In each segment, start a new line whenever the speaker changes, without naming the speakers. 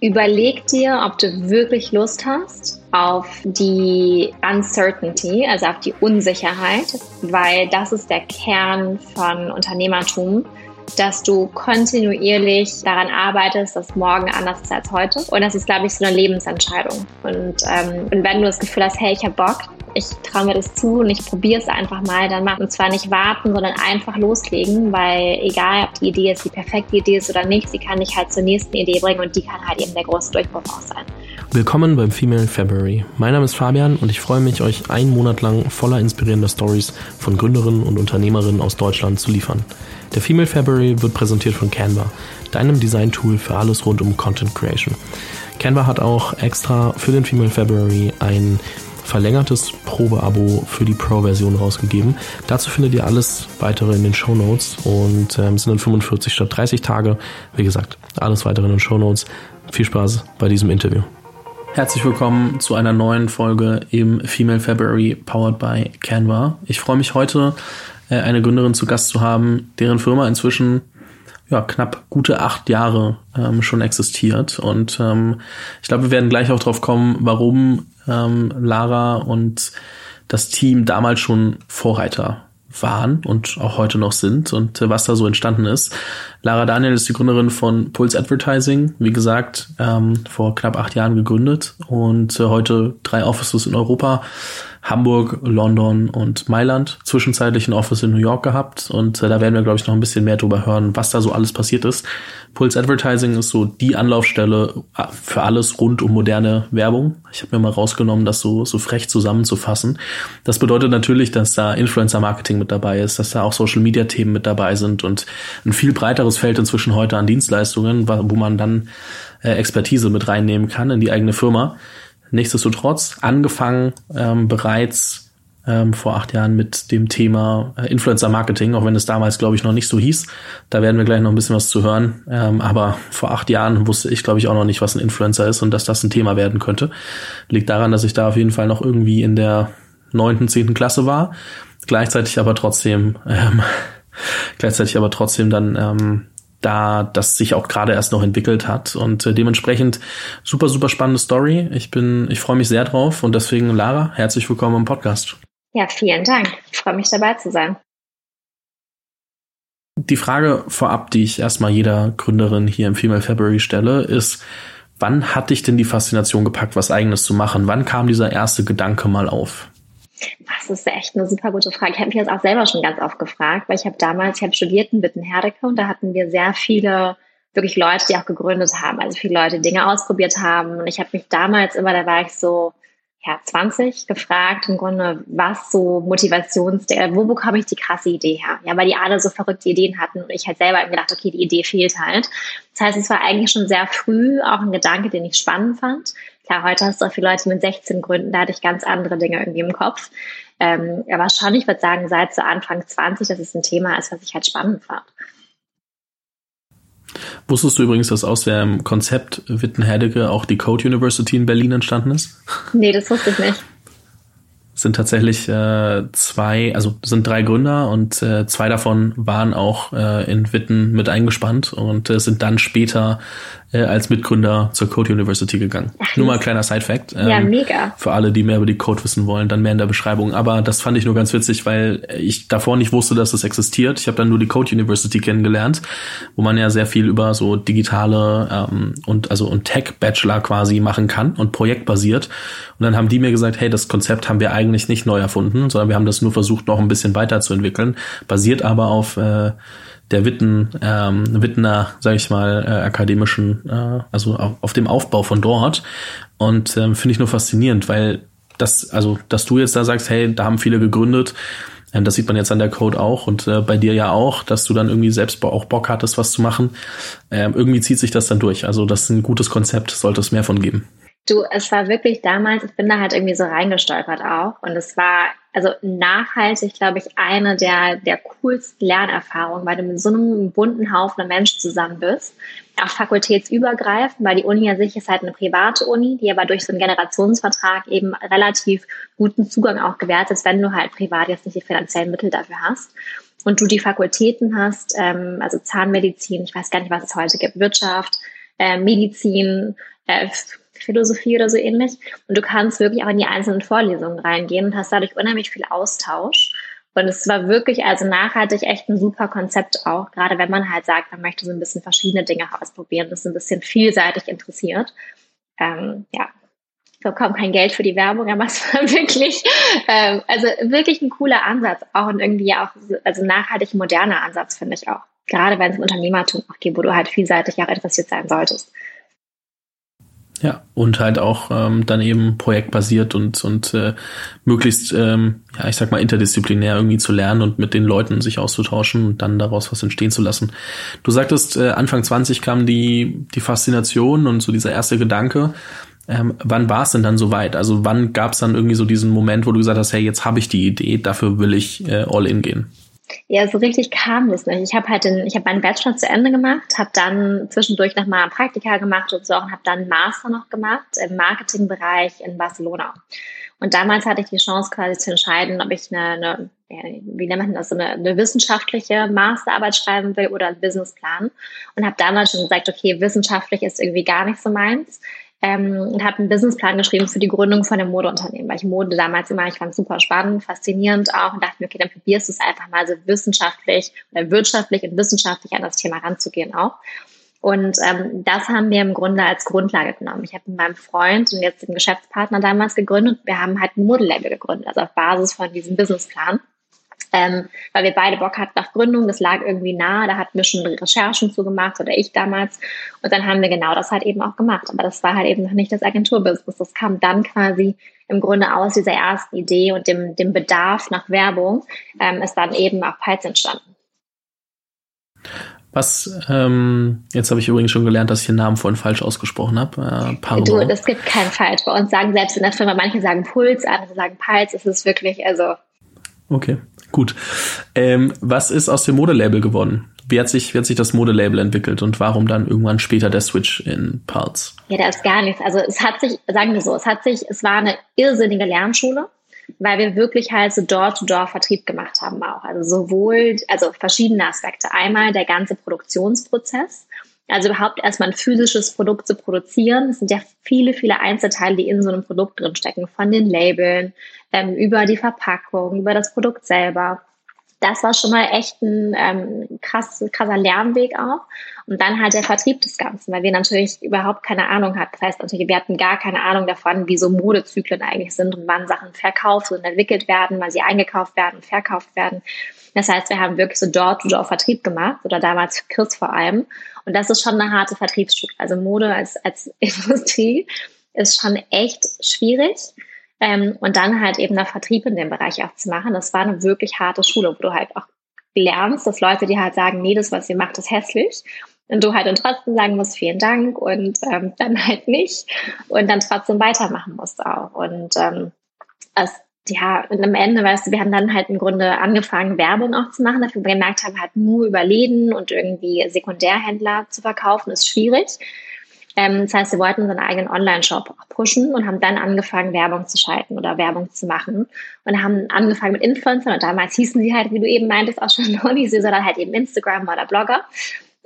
Überleg dir, ob du wirklich Lust hast auf die Uncertainty, also auf die Unsicherheit, weil das ist der Kern von Unternehmertum, dass du kontinuierlich daran arbeitest, dass morgen anders ist als heute. Und das ist, glaube ich, so eine Lebensentscheidung. Und, ähm, und wenn du das Gefühl hast, hey, ich habe Bock, ich traue mir das zu und ich probiere es einfach mal, dann machen. Und zwar nicht warten, sondern einfach loslegen, weil egal, ob die Idee jetzt die perfekte Idee ist oder nicht, sie kann dich halt zur nächsten Idee bringen und die kann halt eben der große Durchbruch auch sein.
Willkommen beim Female February. Mein Name ist Fabian und ich freue mich, euch einen Monat lang voller inspirierender Stories von Gründerinnen und Unternehmerinnen aus Deutschland zu liefern. Der Female February wird präsentiert von Canva, deinem Design-Tool für alles rund um Content Creation. Canva hat auch extra für den Female February ein verlängertes Probeabo für die Pro-Version rausgegeben. Dazu findet ihr alles weitere in den Show Notes und ähm, sind dann 45 statt 30 Tage. Wie gesagt, alles weitere in den Show Notes. Viel Spaß bei diesem Interview. Herzlich willkommen zu einer neuen Folge im Female February powered by Canva. Ich freue mich heute, äh, eine Gründerin zu Gast zu haben, deren Firma inzwischen ja, knapp gute acht Jahre ähm, schon existiert. Und ähm, ich glaube, wir werden gleich auch drauf kommen, warum ähm, Lara und das Team damals schon Vorreiter waren und auch heute noch sind und äh, was da so entstanden ist. Lara Daniel ist die Gründerin von Pulse Advertising, wie gesagt, ähm, vor knapp acht Jahren gegründet und äh, heute drei Offices in Europa, Hamburg, London und Mailand, zwischenzeitlich ein Office in New York gehabt und äh, da werden wir, glaube ich, noch ein bisschen mehr drüber hören, was da so alles passiert ist. Pulse Advertising ist so die Anlaufstelle äh, für alles rund um moderne Werbung. Ich habe mir mal rausgenommen, das so, so frech zusammenzufassen. Das bedeutet natürlich, dass da Influencer-Marketing mit dabei ist, dass da auch Social-Media-Themen mit dabei sind und ein viel breiteres Feld inzwischen heute an Dienstleistungen, wo man dann äh, Expertise mit reinnehmen kann in die eigene Firma. Nichtsdestotrotz angefangen ähm, bereits ähm, vor acht Jahren mit dem Thema äh, Influencer Marketing, auch wenn es damals, glaube ich, noch nicht so hieß. Da werden wir gleich noch ein bisschen was zu hören. Ähm, aber vor acht Jahren wusste ich, glaube ich, auch noch nicht, was ein Influencer ist und dass das ein Thema werden könnte. Liegt daran, dass ich da auf jeden Fall noch irgendwie in der neunten, zehnten Klasse war. Gleichzeitig aber trotzdem, ähm, gleichzeitig aber trotzdem dann ähm, da das sich auch gerade erst noch entwickelt hat und äh, dementsprechend super super spannende Story. Ich bin ich freue mich sehr drauf und deswegen Lara, herzlich willkommen im Podcast.
Ja, vielen Dank. Ich freue mich dabei zu sein.
Die Frage vorab, die ich erstmal jeder Gründerin hier im Female February stelle, ist, wann hat dich denn die Faszination gepackt, was eigenes zu machen? Wann kam dieser erste Gedanke mal auf?
Das ist echt eine super gute Frage. Ich habe mich das auch selber schon ganz oft gefragt, weil ich habe damals, ich habe studiert in Wittenherdecke und da hatten wir sehr viele wirklich Leute, die auch gegründet haben, also viele Leute Dinge ausprobiert haben. Und ich habe mich damals immer, da war ich so ja, 20 gefragt, im Grunde, was so Motivations, wo bekomme ich die krasse Idee her? Ja, weil die alle so verrückte Ideen hatten und ich halt selber gedacht, okay, die Idee fehlt halt. Das heißt, es war eigentlich schon sehr früh auch ein Gedanke, den ich spannend fand. Klar, heute hast du auch viele Leute mit 16 Gründen, da hatte ich ganz andere Dinge irgendwie im Kopf. Ähm, aber schon, ich würde sagen, seit so Anfang 20, dass es ein Thema ist, was ich halt spannend fand.
Wusstest du übrigens, dass aus dem Konzept Wittenherdecke auch die Code University in Berlin entstanden ist?
Nee, das wusste ich nicht
sind tatsächlich äh, zwei, also sind drei Gründer und äh, zwei davon waren auch äh, in Witten mit eingespannt und äh, sind dann später äh, als Mitgründer zur Code University gegangen. Ach, nur mal ein kleiner Side-Fact.
Ähm, ja, mega.
Für alle, die mehr über die Code wissen wollen, dann mehr in der Beschreibung. Aber das fand ich nur ganz witzig, weil ich davor nicht wusste, dass das existiert. Ich habe dann nur die Code University kennengelernt, wo man ja sehr viel über so digitale ähm, und also und Tech-Bachelor quasi machen kann und projektbasiert. Und dann haben die mir gesagt, hey, das Konzept haben wir eigentlich nicht neu erfunden, sondern wir haben das nur versucht, noch ein bisschen weiterzuentwickeln, basiert aber auf äh, der Witten, ähm, Wittener, sage ich mal, äh, akademischen, äh, also auf, auf dem Aufbau von dort. Und ähm, finde ich nur faszinierend, weil das, also, dass du jetzt da sagst, hey, da haben viele gegründet, ähm, das sieht man jetzt an der Code auch und äh, bei dir ja auch, dass du dann irgendwie selbst auch Bock hattest, was zu machen. Ähm, irgendwie zieht sich das dann durch. Also das ist ein gutes Konzept, sollte es mehr von geben.
Du, es war wirklich damals, ich bin da halt irgendwie so reingestolpert auch. Und es war also nachhaltig, glaube ich, eine der, der coolsten Lernerfahrungen, weil du mit so einem bunten Haufen Menschen zusammen bist. Auch fakultätsübergreifend, weil die Uni an sich ist halt eine private Uni, die aber durch so einen Generationsvertrag eben relativ guten Zugang auch gewährt ist, wenn du halt privat jetzt nicht die finanziellen Mittel dafür hast und du die Fakultäten hast, ähm, also Zahnmedizin, ich weiß gar nicht, was es heute gibt, Wirtschaft, äh, Medizin, äh, Philosophie oder so ähnlich. Und du kannst wirklich auch in die einzelnen Vorlesungen reingehen und hast dadurch unheimlich viel Austausch. Und es war wirklich also nachhaltig echt ein super Konzept auch, gerade wenn man halt sagt, man möchte so ein bisschen verschiedene Dinge ausprobieren, das ein bisschen vielseitig interessiert. Ähm, ja, ich bekomme kein Geld für die Werbung, aber es war wirklich, ähm, also wirklich ein cooler Ansatz, auch und irgendwie auch, also nachhaltig moderner Ansatz, finde ich auch. Gerade wenn es im Unternehmertum auch geht, wo du halt vielseitig auch interessiert sein solltest.
Ja, und halt auch ähm, dann eben projektbasiert und, und äh, möglichst, ähm, ja, ich sag mal, interdisziplinär irgendwie zu lernen und mit den Leuten sich auszutauschen und dann daraus was entstehen zu lassen. Du sagtest, äh, Anfang 20 kam die, die Faszination und so dieser erste Gedanke. Ähm, wann war es denn dann soweit? Also wann gab es dann irgendwie so diesen Moment, wo du gesagt hast, hey, jetzt habe ich die Idee, dafür will ich äh, all in gehen?
Ja, so richtig kam das nicht. Ich habe halt den, ich habe meinen Bachelor zu Ende gemacht, habe dann zwischendurch noch mal ein Praktika gemacht und so und habe dann einen Master noch gemacht im Marketingbereich in Barcelona. Und damals hatte ich die Chance quasi zu entscheiden, ob ich eine, eine wie nennt man das, eine, eine wissenschaftliche Masterarbeit schreiben will oder einen Businessplan. Und habe damals schon gesagt, okay, wissenschaftlich ist irgendwie gar nicht so meins ähm, und habe einen Businessplan geschrieben für die Gründung von einem Modeunternehmen, weil ich Mode damals immer, ich fand super spannend, faszinierend auch und dachte mir, okay, dann probierst du es einfach mal so wissenschaftlich oder wirtschaftlich und wissenschaftlich an das Thema ranzugehen auch. Und ähm, das haben wir im Grunde als Grundlage genommen. Ich habe mit meinem Freund und jetzt den Geschäftspartner damals gegründet. Wir haben halt ein Modelabel gegründet, also auf Basis von diesem Businessplan ähm, weil wir beide Bock hatten auf Gründung. Das lag irgendwie nah. Da hatten wir schon Recherchen zu gemacht oder ich damals. Und dann haben wir genau das halt eben auch gemacht. Aber das war halt eben noch nicht das Agenturbusiness. Das kam dann quasi im Grunde aus dieser ersten Idee und dem, dem Bedarf nach Werbung ähm, ist dann eben auch Piles entstanden.
Was, ähm, jetzt habe ich übrigens schon gelernt, dass ich den Namen vorhin falsch ausgesprochen habe.
Äh, du, es gibt keinen falsch. Bei uns sagen selbst in der Firma, manche sagen Puls, andere sagen Pulse. Es ist wirklich, also.
Okay. Gut. Ähm, was ist aus dem Modelabel geworden? Wie hat sich, wie hat sich das Modelabel entwickelt und warum dann irgendwann später der Switch in Pulse?
Ja, da ist gar nichts. Also es hat sich, sagen wir so, es hat sich, es war eine irrsinnige Lernschule, weil wir wirklich halt so Door-to-Door-Vertrieb gemacht haben auch. Also sowohl, also verschiedene Aspekte. Einmal der ganze Produktionsprozess. Also überhaupt erstmal ein physisches Produkt zu produzieren. Es sind ja viele, viele Einzelteile, die in so einem Produkt drinstecken. Von den Labeln, ähm, über die Verpackung, über das Produkt selber. Das war schon mal echt ein ähm, krass, krasser Lernweg auch. Und dann halt der Vertrieb des Ganzen, weil wir natürlich überhaupt keine Ahnung hatten. Das heißt natürlich, wir hatten gar keine Ahnung davon, wie so Modezyklen eigentlich sind und wann Sachen verkauft und entwickelt werden, wann sie eingekauft werden verkauft werden. Das heißt, wir haben wirklich so Door-to-Door-Vertrieb gemacht oder damals Chris vor allem. Und das ist schon eine harte Vertriebsschule. Also Mode als, als Industrie ist schon echt schwierig. Ähm, und dann halt eben der Vertrieb in dem Bereich auch zu machen. Das war eine wirklich harte Schule, wo du halt auch lernst, dass Leute, die halt sagen, nee, das, was ihr macht, ist hässlich. Und du halt dann trotzdem sagen musst, vielen Dank und ähm, dann halt nicht. Und dann trotzdem weitermachen musst auch. Und ähm, das, ja, und am Ende, weißt du, wir haben dann halt im Grunde angefangen, Werbung auch zu machen, dafür wir gemerkt haben, halt nur über Läden und irgendwie Sekundärhändler zu verkaufen, ist schwierig. Ähm, das heißt, wir wollten unseren eigenen Online-Shop pushen und haben dann angefangen, Werbung zu schalten oder Werbung zu machen und haben angefangen mit Influencern und damals hießen sie halt, wie du eben meintest, auch schon noch nicht, sondern halt eben Instagram oder Blogger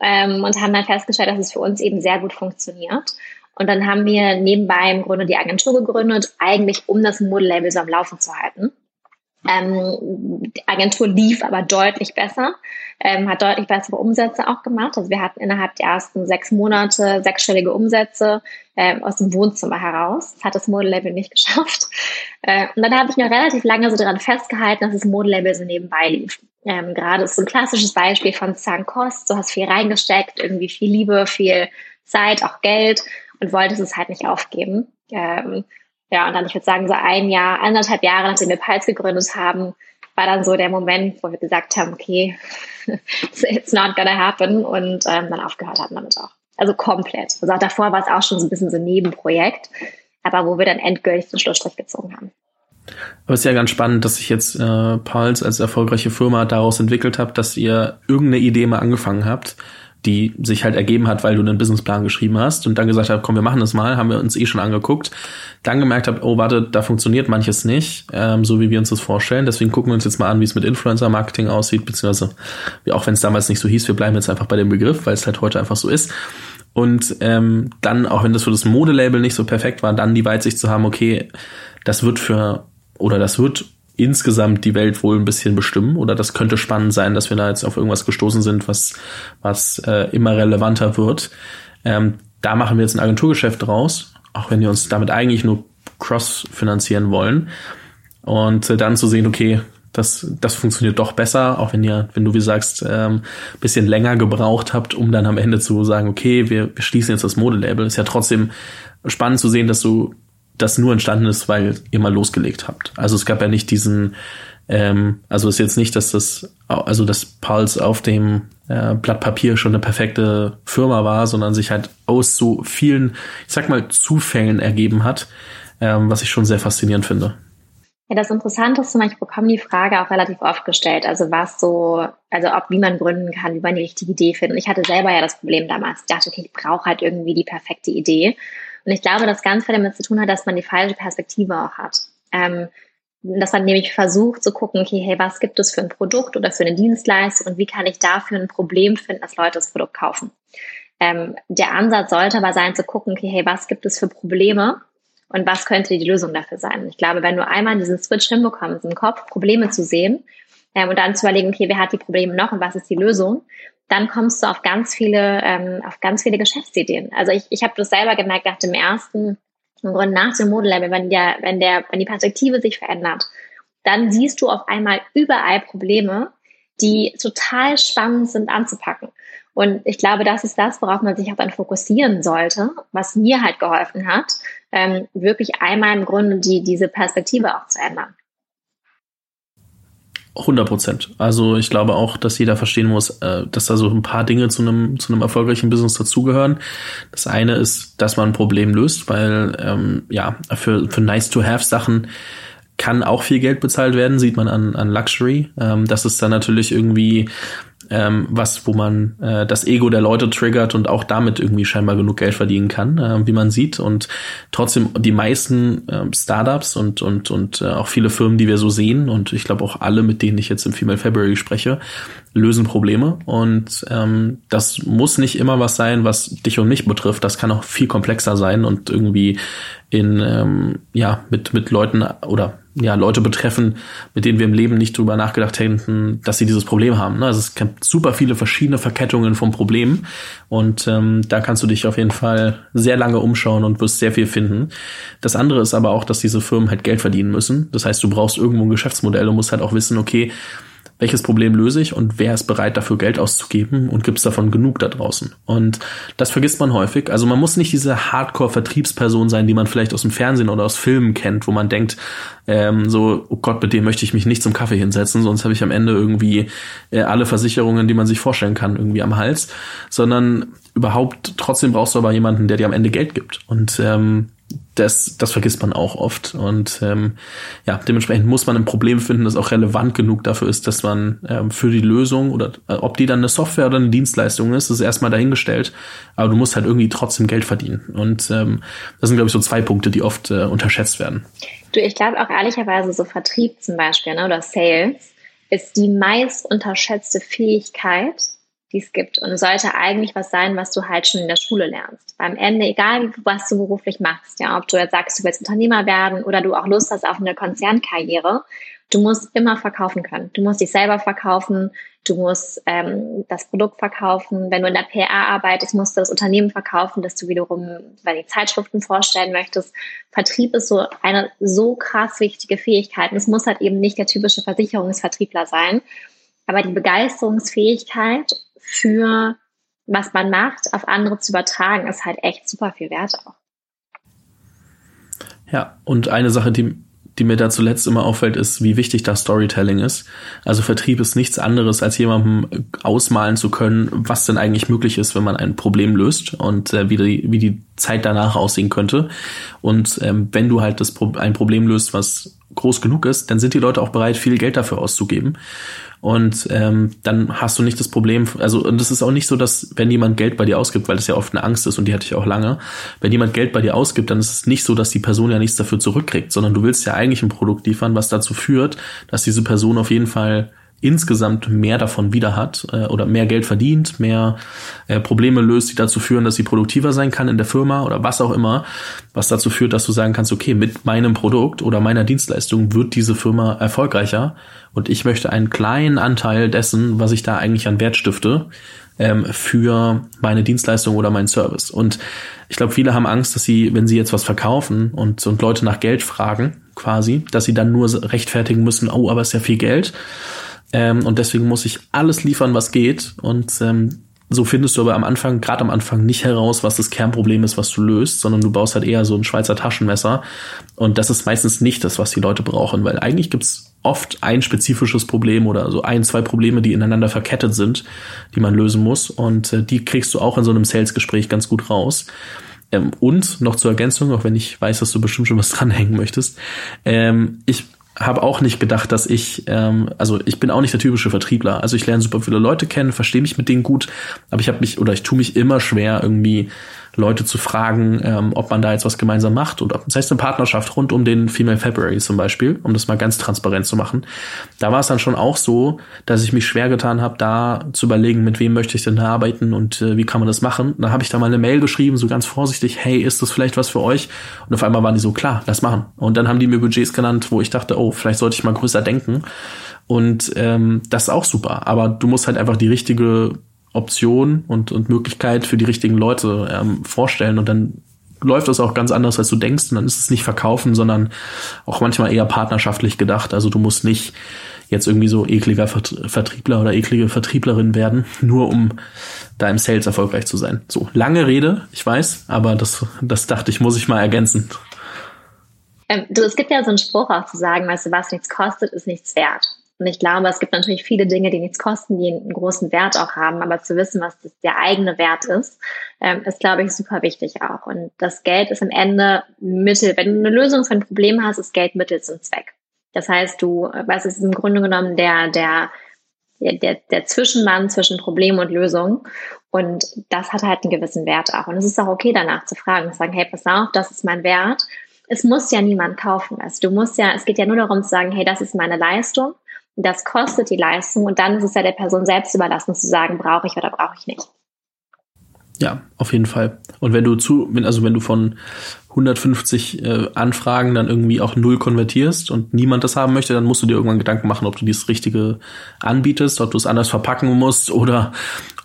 ähm, und haben dann festgestellt, dass es für uns eben sehr gut funktioniert. Und dann haben wir nebenbei im Grunde die Agentur gegründet, eigentlich um das Modelabel so am Laufen zu halten. Ähm, die Agentur lief aber deutlich besser, ähm, hat deutlich bessere Umsätze auch gemacht. Also wir hatten innerhalb der ersten sechs Monate sechsstellige Umsätze ähm, aus dem Wohnzimmer heraus. Das hat das Modelabel nicht geschafft. Äh, und dann habe ich mir relativ lange so daran festgehalten, dass das Modelabel so nebenbei lief. Ähm, gerade ist so ein klassisches Beispiel von Kost. Du hast viel reingesteckt, irgendwie viel Liebe, viel Zeit, auch Geld und wolltest es halt nicht aufgeben. Ähm, ja, und dann, ich würde sagen, so ein Jahr, anderthalb Jahre, nachdem wir Pulse gegründet haben, war dann so der Moment, wo wir gesagt haben, okay, it's not gonna happen und ähm, dann aufgehört haben damit auch. Also komplett. Also auch davor war es auch schon so ein bisschen so ein Nebenprojekt, aber wo wir dann endgültig den Schlussstrich gezogen haben.
Aber es ist ja ganz spannend, dass sich jetzt äh, Pulse als erfolgreiche Firma daraus entwickelt habt, dass ihr irgendeine Idee mal angefangen habt die sich halt ergeben hat, weil du einen Businessplan geschrieben hast und dann gesagt hast, komm, wir machen das mal, haben wir uns eh schon angeguckt, dann gemerkt habt, oh, warte, da funktioniert manches nicht, ähm, so wie wir uns das vorstellen. Deswegen gucken wir uns jetzt mal an, wie es mit Influencer-Marketing aussieht, beziehungsweise, auch wenn es damals nicht so hieß, wir bleiben jetzt einfach bei dem Begriff, weil es halt heute einfach so ist. und ähm, dann, auch wenn das für das Modelabel nicht so perfekt war, dann die Weitsicht zu haben, okay, das wird für oder das wird insgesamt die Welt wohl ein bisschen bestimmen oder das könnte spannend sein, dass wir da jetzt auf irgendwas gestoßen sind, was, was äh, immer relevanter wird. Ähm, da machen wir jetzt ein Agenturgeschäft draus, auch wenn wir uns damit eigentlich nur cross finanzieren wollen. Und äh, dann zu sehen, okay, das, das funktioniert doch besser, auch wenn ihr, wenn du wie sagst, ähm, bisschen länger gebraucht habt, um dann am Ende zu sagen, okay, wir, wir schließen jetzt das Modelabel. Ist ja trotzdem spannend zu sehen, dass du das nur entstanden ist, weil ihr mal losgelegt habt. Also es gab ja nicht diesen, ähm, also ist jetzt nicht, dass das, also das Pulse auf dem äh, Blatt Papier schon eine perfekte Firma war, sondern sich halt aus so vielen, ich sag mal, Zufällen ergeben hat, ähm, was ich schon sehr faszinierend finde.
Ja, das Interessante ist, ich bekomme die Frage auch relativ oft gestellt. Also was so, also ob wie man gründen kann, wie man die richtige Idee findet. Ich hatte selber ja das Problem damals. Ich dachte, okay, ich brauche halt irgendwie die perfekte Idee. Und ich glaube, dass ganz viel damit zu tun hat, dass man die falsche Perspektive auch hat. Ähm, dass man nämlich versucht zu gucken, okay, hey, was gibt es für ein Produkt oder für eine Dienstleistung und wie kann ich dafür ein Problem finden, dass Leute das Produkt kaufen. Ähm, der Ansatz sollte aber sein zu gucken, okay, hey, was gibt es für Probleme und was könnte die Lösung dafür sein. Ich glaube, wenn du einmal diesen Switch hinbekommst, im Kopf Probleme zu sehen ähm, und dann zu überlegen, okay, wer hat die Probleme noch und was ist die Lösung, dann kommst du auf ganz viele, ähm, auf ganz viele Geschäftsideen. Also ich, ich habe das selber gemerkt nach dem ersten, im Grunde nach dem Model wenn der, wenn der, wenn die Perspektive sich verändert, dann siehst du auf einmal überall Probleme, die total spannend sind anzupacken. Und ich glaube, das ist das, worauf man sich auch dann fokussieren sollte, was mir halt geholfen hat, ähm, wirklich einmal im Grunde die, diese Perspektive auch zu ändern.
100 Prozent. Also ich glaube auch, dass jeder verstehen muss, äh, dass da so ein paar Dinge zu einem zu einem erfolgreichen Business dazugehören. Das eine ist, dass man ein Problem löst, weil ähm, ja für für nice to have Sachen kann auch viel Geld bezahlt werden, sieht man an an Luxury. Ähm, das ist dann natürlich irgendwie ähm, was, wo man äh, das Ego der Leute triggert und auch damit irgendwie scheinbar genug Geld verdienen kann, äh, wie man sieht. Und trotzdem die meisten äh, Startups und und und äh, auch viele Firmen, die wir so sehen und ich glaube auch alle, mit denen ich jetzt im Female February spreche, lösen Probleme. Und ähm, das muss nicht immer was sein, was dich und mich betrifft. Das kann auch viel komplexer sein und irgendwie in ähm, ja mit mit Leuten oder ja Leute betreffen, mit denen wir im Leben nicht drüber nachgedacht hätten, dass sie dieses Problem haben. Ne? Also es gibt super viele verschiedene Verkettungen von Problemen und ähm, da kannst du dich auf jeden Fall sehr lange umschauen und wirst sehr viel finden. Das andere ist aber auch, dass diese Firmen halt Geld verdienen müssen. Das heißt, du brauchst irgendwo ein Geschäftsmodell und musst halt auch wissen, okay, welches Problem löse ich und wer ist bereit dafür Geld auszugeben und gibt es davon genug da draußen. Und das vergisst man häufig. Also man muss nicht diese Hardcore-Vertriebsperson sein, die man vielleicht aus dem Fernsehen oder aus Filmen kennt, wo man denkt, ähm, so, oh Gott, mit dem möchte ich mich nicht zum Kaffee hinsetzen, sonst habe ich am Ende irgendwie äh, alle Versicherungen, die man sich vorstellen kann, irgendwie am Hals, sondern überhaupt trotzdem brauchst du aber jemanden, der dir am Ende Geld gibt. Und ähm, das, das vergisst man auch oft. Und ähm, ja, dementsprechend muss man ein Problem finden, das auch relevant genug dafür ist, dass man ähm, für die Lösung oder äh, ob die dann eine Software oder eine Dienstleistung ist, ist erstmal dahingestellt. Aber du musst halt irgendwie trotzdem Geld verdienen. Und ähm, das sind, glaube ich, so zwei Punkte, die oft äh, unterschätzt werden.
Du, ich glaube auch ehrlicherweise so Vertrieb zum Beispiel ne, oder Sales ist die meist unterschätzte Fähigkeit, die es gibt und sollte eigentlich was sein, was du halt schon in der Schule lernst. Beim Ende, egal was du beruflich machst, ja, ob du jetzt sagst, du willst Unternehmer werden oder du auch Lust hast auf eine Konzernkarriere, du musst immer verkaufen können. Du musst dich selber verkaufen, du musst ähm, das Produkt verkaufen. Wenn du in der PR arbeitest, musst du das Unternehmen verkaufen, das du wiederum bei den Zeitschriften vorstellen möchtest. Vertrieb ist so eine so krass wichtige Fähigkeit. Und es muss halt eben nicht der typische Versicherungsvertriebler sein. Aber die Begeisterungsfähigkeit für was man macht, auf andere zu übertragen, ist halt echt super viel wert auch.
Ja, und eine Sache, die, die mir da zuletzt immer auffällt, ist, wie wichtig das Storytelling ist. Also Vertrieb ist nichts anderes, als jemandem ausmalen zu können, was denn eigentlich möglich ist, wenn man ein Problem löst und äh, wie, die, wie die Zeit danach aussehen könnte. Und ähm, wenn du halt das Pro ein Problem löst, was groß genug ist, dann sind die Leute auch bereit, viel Geld dafür auszugeben. Und ähm, dann hast du nicht das Problem, also und es ist auch nicht so, dass wenn jemand Geld bei dir ausgibt, weil das ja oft eine Angst ist und die hatte ich auch lange, wenn jemand Geld bei dir ausgibt, dann ist es nicht so, dass die Person ja nichts dafür zurückkriegt, sondern du willst ja eigentlich ein Produkt liefern, was dazu führt, dass diese Person auf jeden Fall insgesamt mehr davon wieder hat äh, oder mehr Geld verdient, mehr äh, Probleme löst, die dazu führen, dass sie produktiver sein kann in der Firma oder was auch immer, was dazu führt, dass du sagen kannst, okay, mit meinem Produkt oder meiner Dienstleistung wird diese Firma erfolgreicher und ich möchte einen kleinen Anteil dessen, was ich da eigentlich an Wert stifte, ähm, für meine Dienstleistung oder meinen Service. Und ich glaube, viele haben Angst, dass sie, wenn sie jetzt was verkaufen und, und Leute nach Geld fragen, quasi, dass sie dann nur rechtfertigen müssen, oh, aber es ist ja viel Geld. Ähm, und deswegen muss ich alles liefern, was geht. Und ähm, so findest du aber am Anfang, gerade am Anfang, nicht heraus, was das Kernproblem ist, was du löst, sondern du baust halt eher so ein Schweizer Taschenmesser. Und das ist meistens nicht das, was die Leute brauchen, weil eigentlich gibt's oft ein spezifisches Problem oder so ein, zwei Probleme, die ineinander verkettet sind, die man lösen muss. Und äh, die kriegst du auch in so einem Sales-Gespräch ganz gut raus. Ähm, und noch zur Ergänzung, auch wenn ich weiß, dass du bestimmt schon was dranhängen möchtest. Ähm, ich habe auch nicht gedacht, dass ich, ähm, also ich bin auch nicht der typische Vertriebler. Also ich lerne super viele Leute kennen, verstehe mich mit denen gut, aber ich habe mich oder ich tue mich immer schwer irgendwie Leute zu fragen, ähm, ob man da jetzt was gemeinsam macht oder das heißt eine Partnerschaft rund um den Female February zum Beispiel, um das mal ganz transparent zu machen. Da war es dann schon auch so, dass ich mich schwer getan habe, da zu überlegen, mit wem möchte ich denn arbeiten und äh, wie kann man das machen. Da habe ich da mal eine Mail geschrieben, so ganz vorsichtig, hey, ist das vielleicht was für euch? Und auf einmal waren die so, klar, lass machen. Und dann haben die mir Budgets genannt, wo ich dachte, oh, vielleicht sollte ich mal größer denken. Und ähm, das ist auch super. Aber du musst halt einfach die richtige Option und, und Möglichkeit für die richtigen Leute ähm, vorstellen und dann läuft das auch ganz anders, als du denkst. Und dann ist es nicht verkaufen, sondern auch manchmal eher partnerschaftlich gedacht. Also du musst nicht jetzt irgendwie so ekliger Vertriebler oder eklige Vertrieblerin werden, nur um da im Sales erfolgreich zu sein. So, lange Rede, ich weiß, aber das, das dachte ich, muss ich mal ergänzen.
Ähm, du, es gibt ja so einen Spruch auch zu sagen, weißt du, was nichts kostet, ist nichts wert. Und ich glaube, es gibt natürlich viele Dinge, die nichts kosten, die einen großen Wert auch haben. Aber zu wissen, was der eigene Wert ist, ähm, ist, glaube ich, super wichtig auch. Und das Geld ist am Ende Mittel. Wenn du eine Lösung für ein Problem hast, ist Geld Mittel zum Zweck. Das heißt, du, was ist im Grunde genommen der, der, der, der Zwischenmann zwischen Problem und Lösung. Und das hat halt einen gewissen Wert auch. Und es ist auch okay, danach zu fragen, zu sagen, hey, pass auf, das ist mein Wert. Es muss ja niemand kaufen. Also du musst ja, es geht ja nur darum zu sagen, hey, das ist meine Leistung das kostet die Leistung und dann ist es ja der Person selbst überlassen zu sagen, brauche ich oder brauche ich nicht.
Ja, auf jeden Fall. Und wenn du zu, also wenn du von 150 äh, Anfragen dann irgendwie auch null konvertierst und niemand das haben möchte, dann musst du dir irgendwann Gedanken machen, ob du dieses Richtige anbietest, ob du es anders verpacken musst oder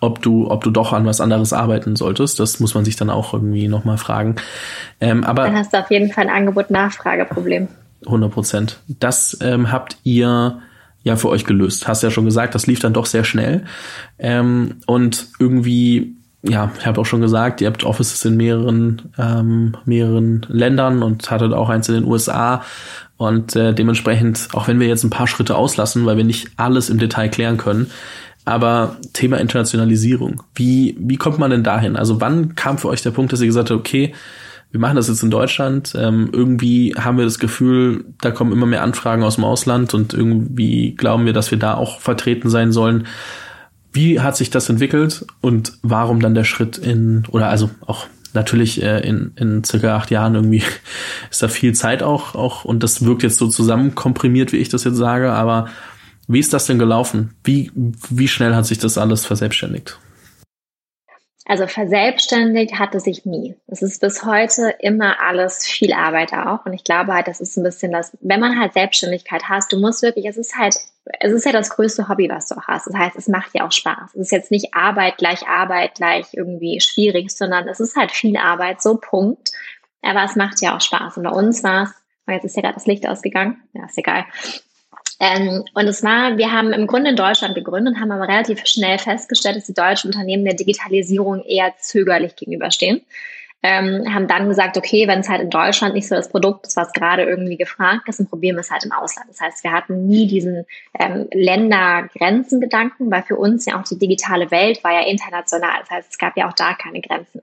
ob du, ob du doch an was anderes arbeiten solltest. Das muss man sich dann auch irgendwie nochmal fragen.
Ähm, aber dann hast du auf jeden Fall ein Angebot-Nachfrage-Problem.
100 Prozent. Das ähm, habt ihr ja für euch gelöst. Hast ja schon gesagt, das lief dann doch sehr schnell. Ähm, und irgendwie, ja, ich habe auch schon gesagt, ihr habt Offices in mehreren, ähm, mehreren Ländern und hattet auch eins in den USA. Und äh, dementsprechend, auch wenn wir jetzt ein paar Schritte auslassen, weil wir nicht alles im Detail klären können, aber Thema Internationalisierung, wie, wie kommt man denn dahin? Also wann kam für euch der Punkt, dass ihr gesagt habt, okay, wir machen das jetzt in Deutschland. Ähm, irgendwie haben wir das Gefühl, da kommen immer mehr Anfragen aus dem Ausland und irgendwie glauben wir, dass wir da auch vertreten sein sollen. Wie hat sich das entwickelt und warum dann der Schritt in, oder also auch natürlich äh, in, in circa acht Jahren irgendwie ist da viel Zeit auch, auch und das wirkt jetzt so zusammen komprimiert, wie ich das jetzt sage, aber wie ist das denn gelaufen? Wie, wie schnell hat sich das alles verselbstständigt?
Also verselbstständigt hatte sich nie. Es ist bis heute immer alles viel Arbeit auch. Und ich glaube halt, das ist ein bisschen das, wenn man halt Selbstständigkeit hast, du musst wirklich, es ist halt, es ist ja das größte Hobby, was du auch hast. Das heißt, es macht dir auch Spaß. Es ist jetzt nicht Arbeit gleich Arbeit gleich irgendwie schwierig, sondern es ist halt viel Arbeit, so Punkt. Aber es macht ja auch Spaß. Und bei uns war es, jetzt ist ja gerade das Licht ausgegangen. Ja, ist egal. Ähm, und es war, wir haben im Grunde in Deutschland gegründet und haben aber relativ schnell festgestellt, dass die deutschen Unternehmen der Digitalisierung eher zögerlich gegenüberstehen. Ähm, haben dann gesagt, okay, wenn es halt in Deutschland nicht so das Produkt ist, was gerade irgendwie gefragt ist, dann probieren wir es halt im Ausland. Das heißt, wir hatten nie diesen ähm, Ländergrenzengedanken, weil für uns ja auch die digitale Welt war ja international. Das heißt, es gab ja auch da keine Grenzen.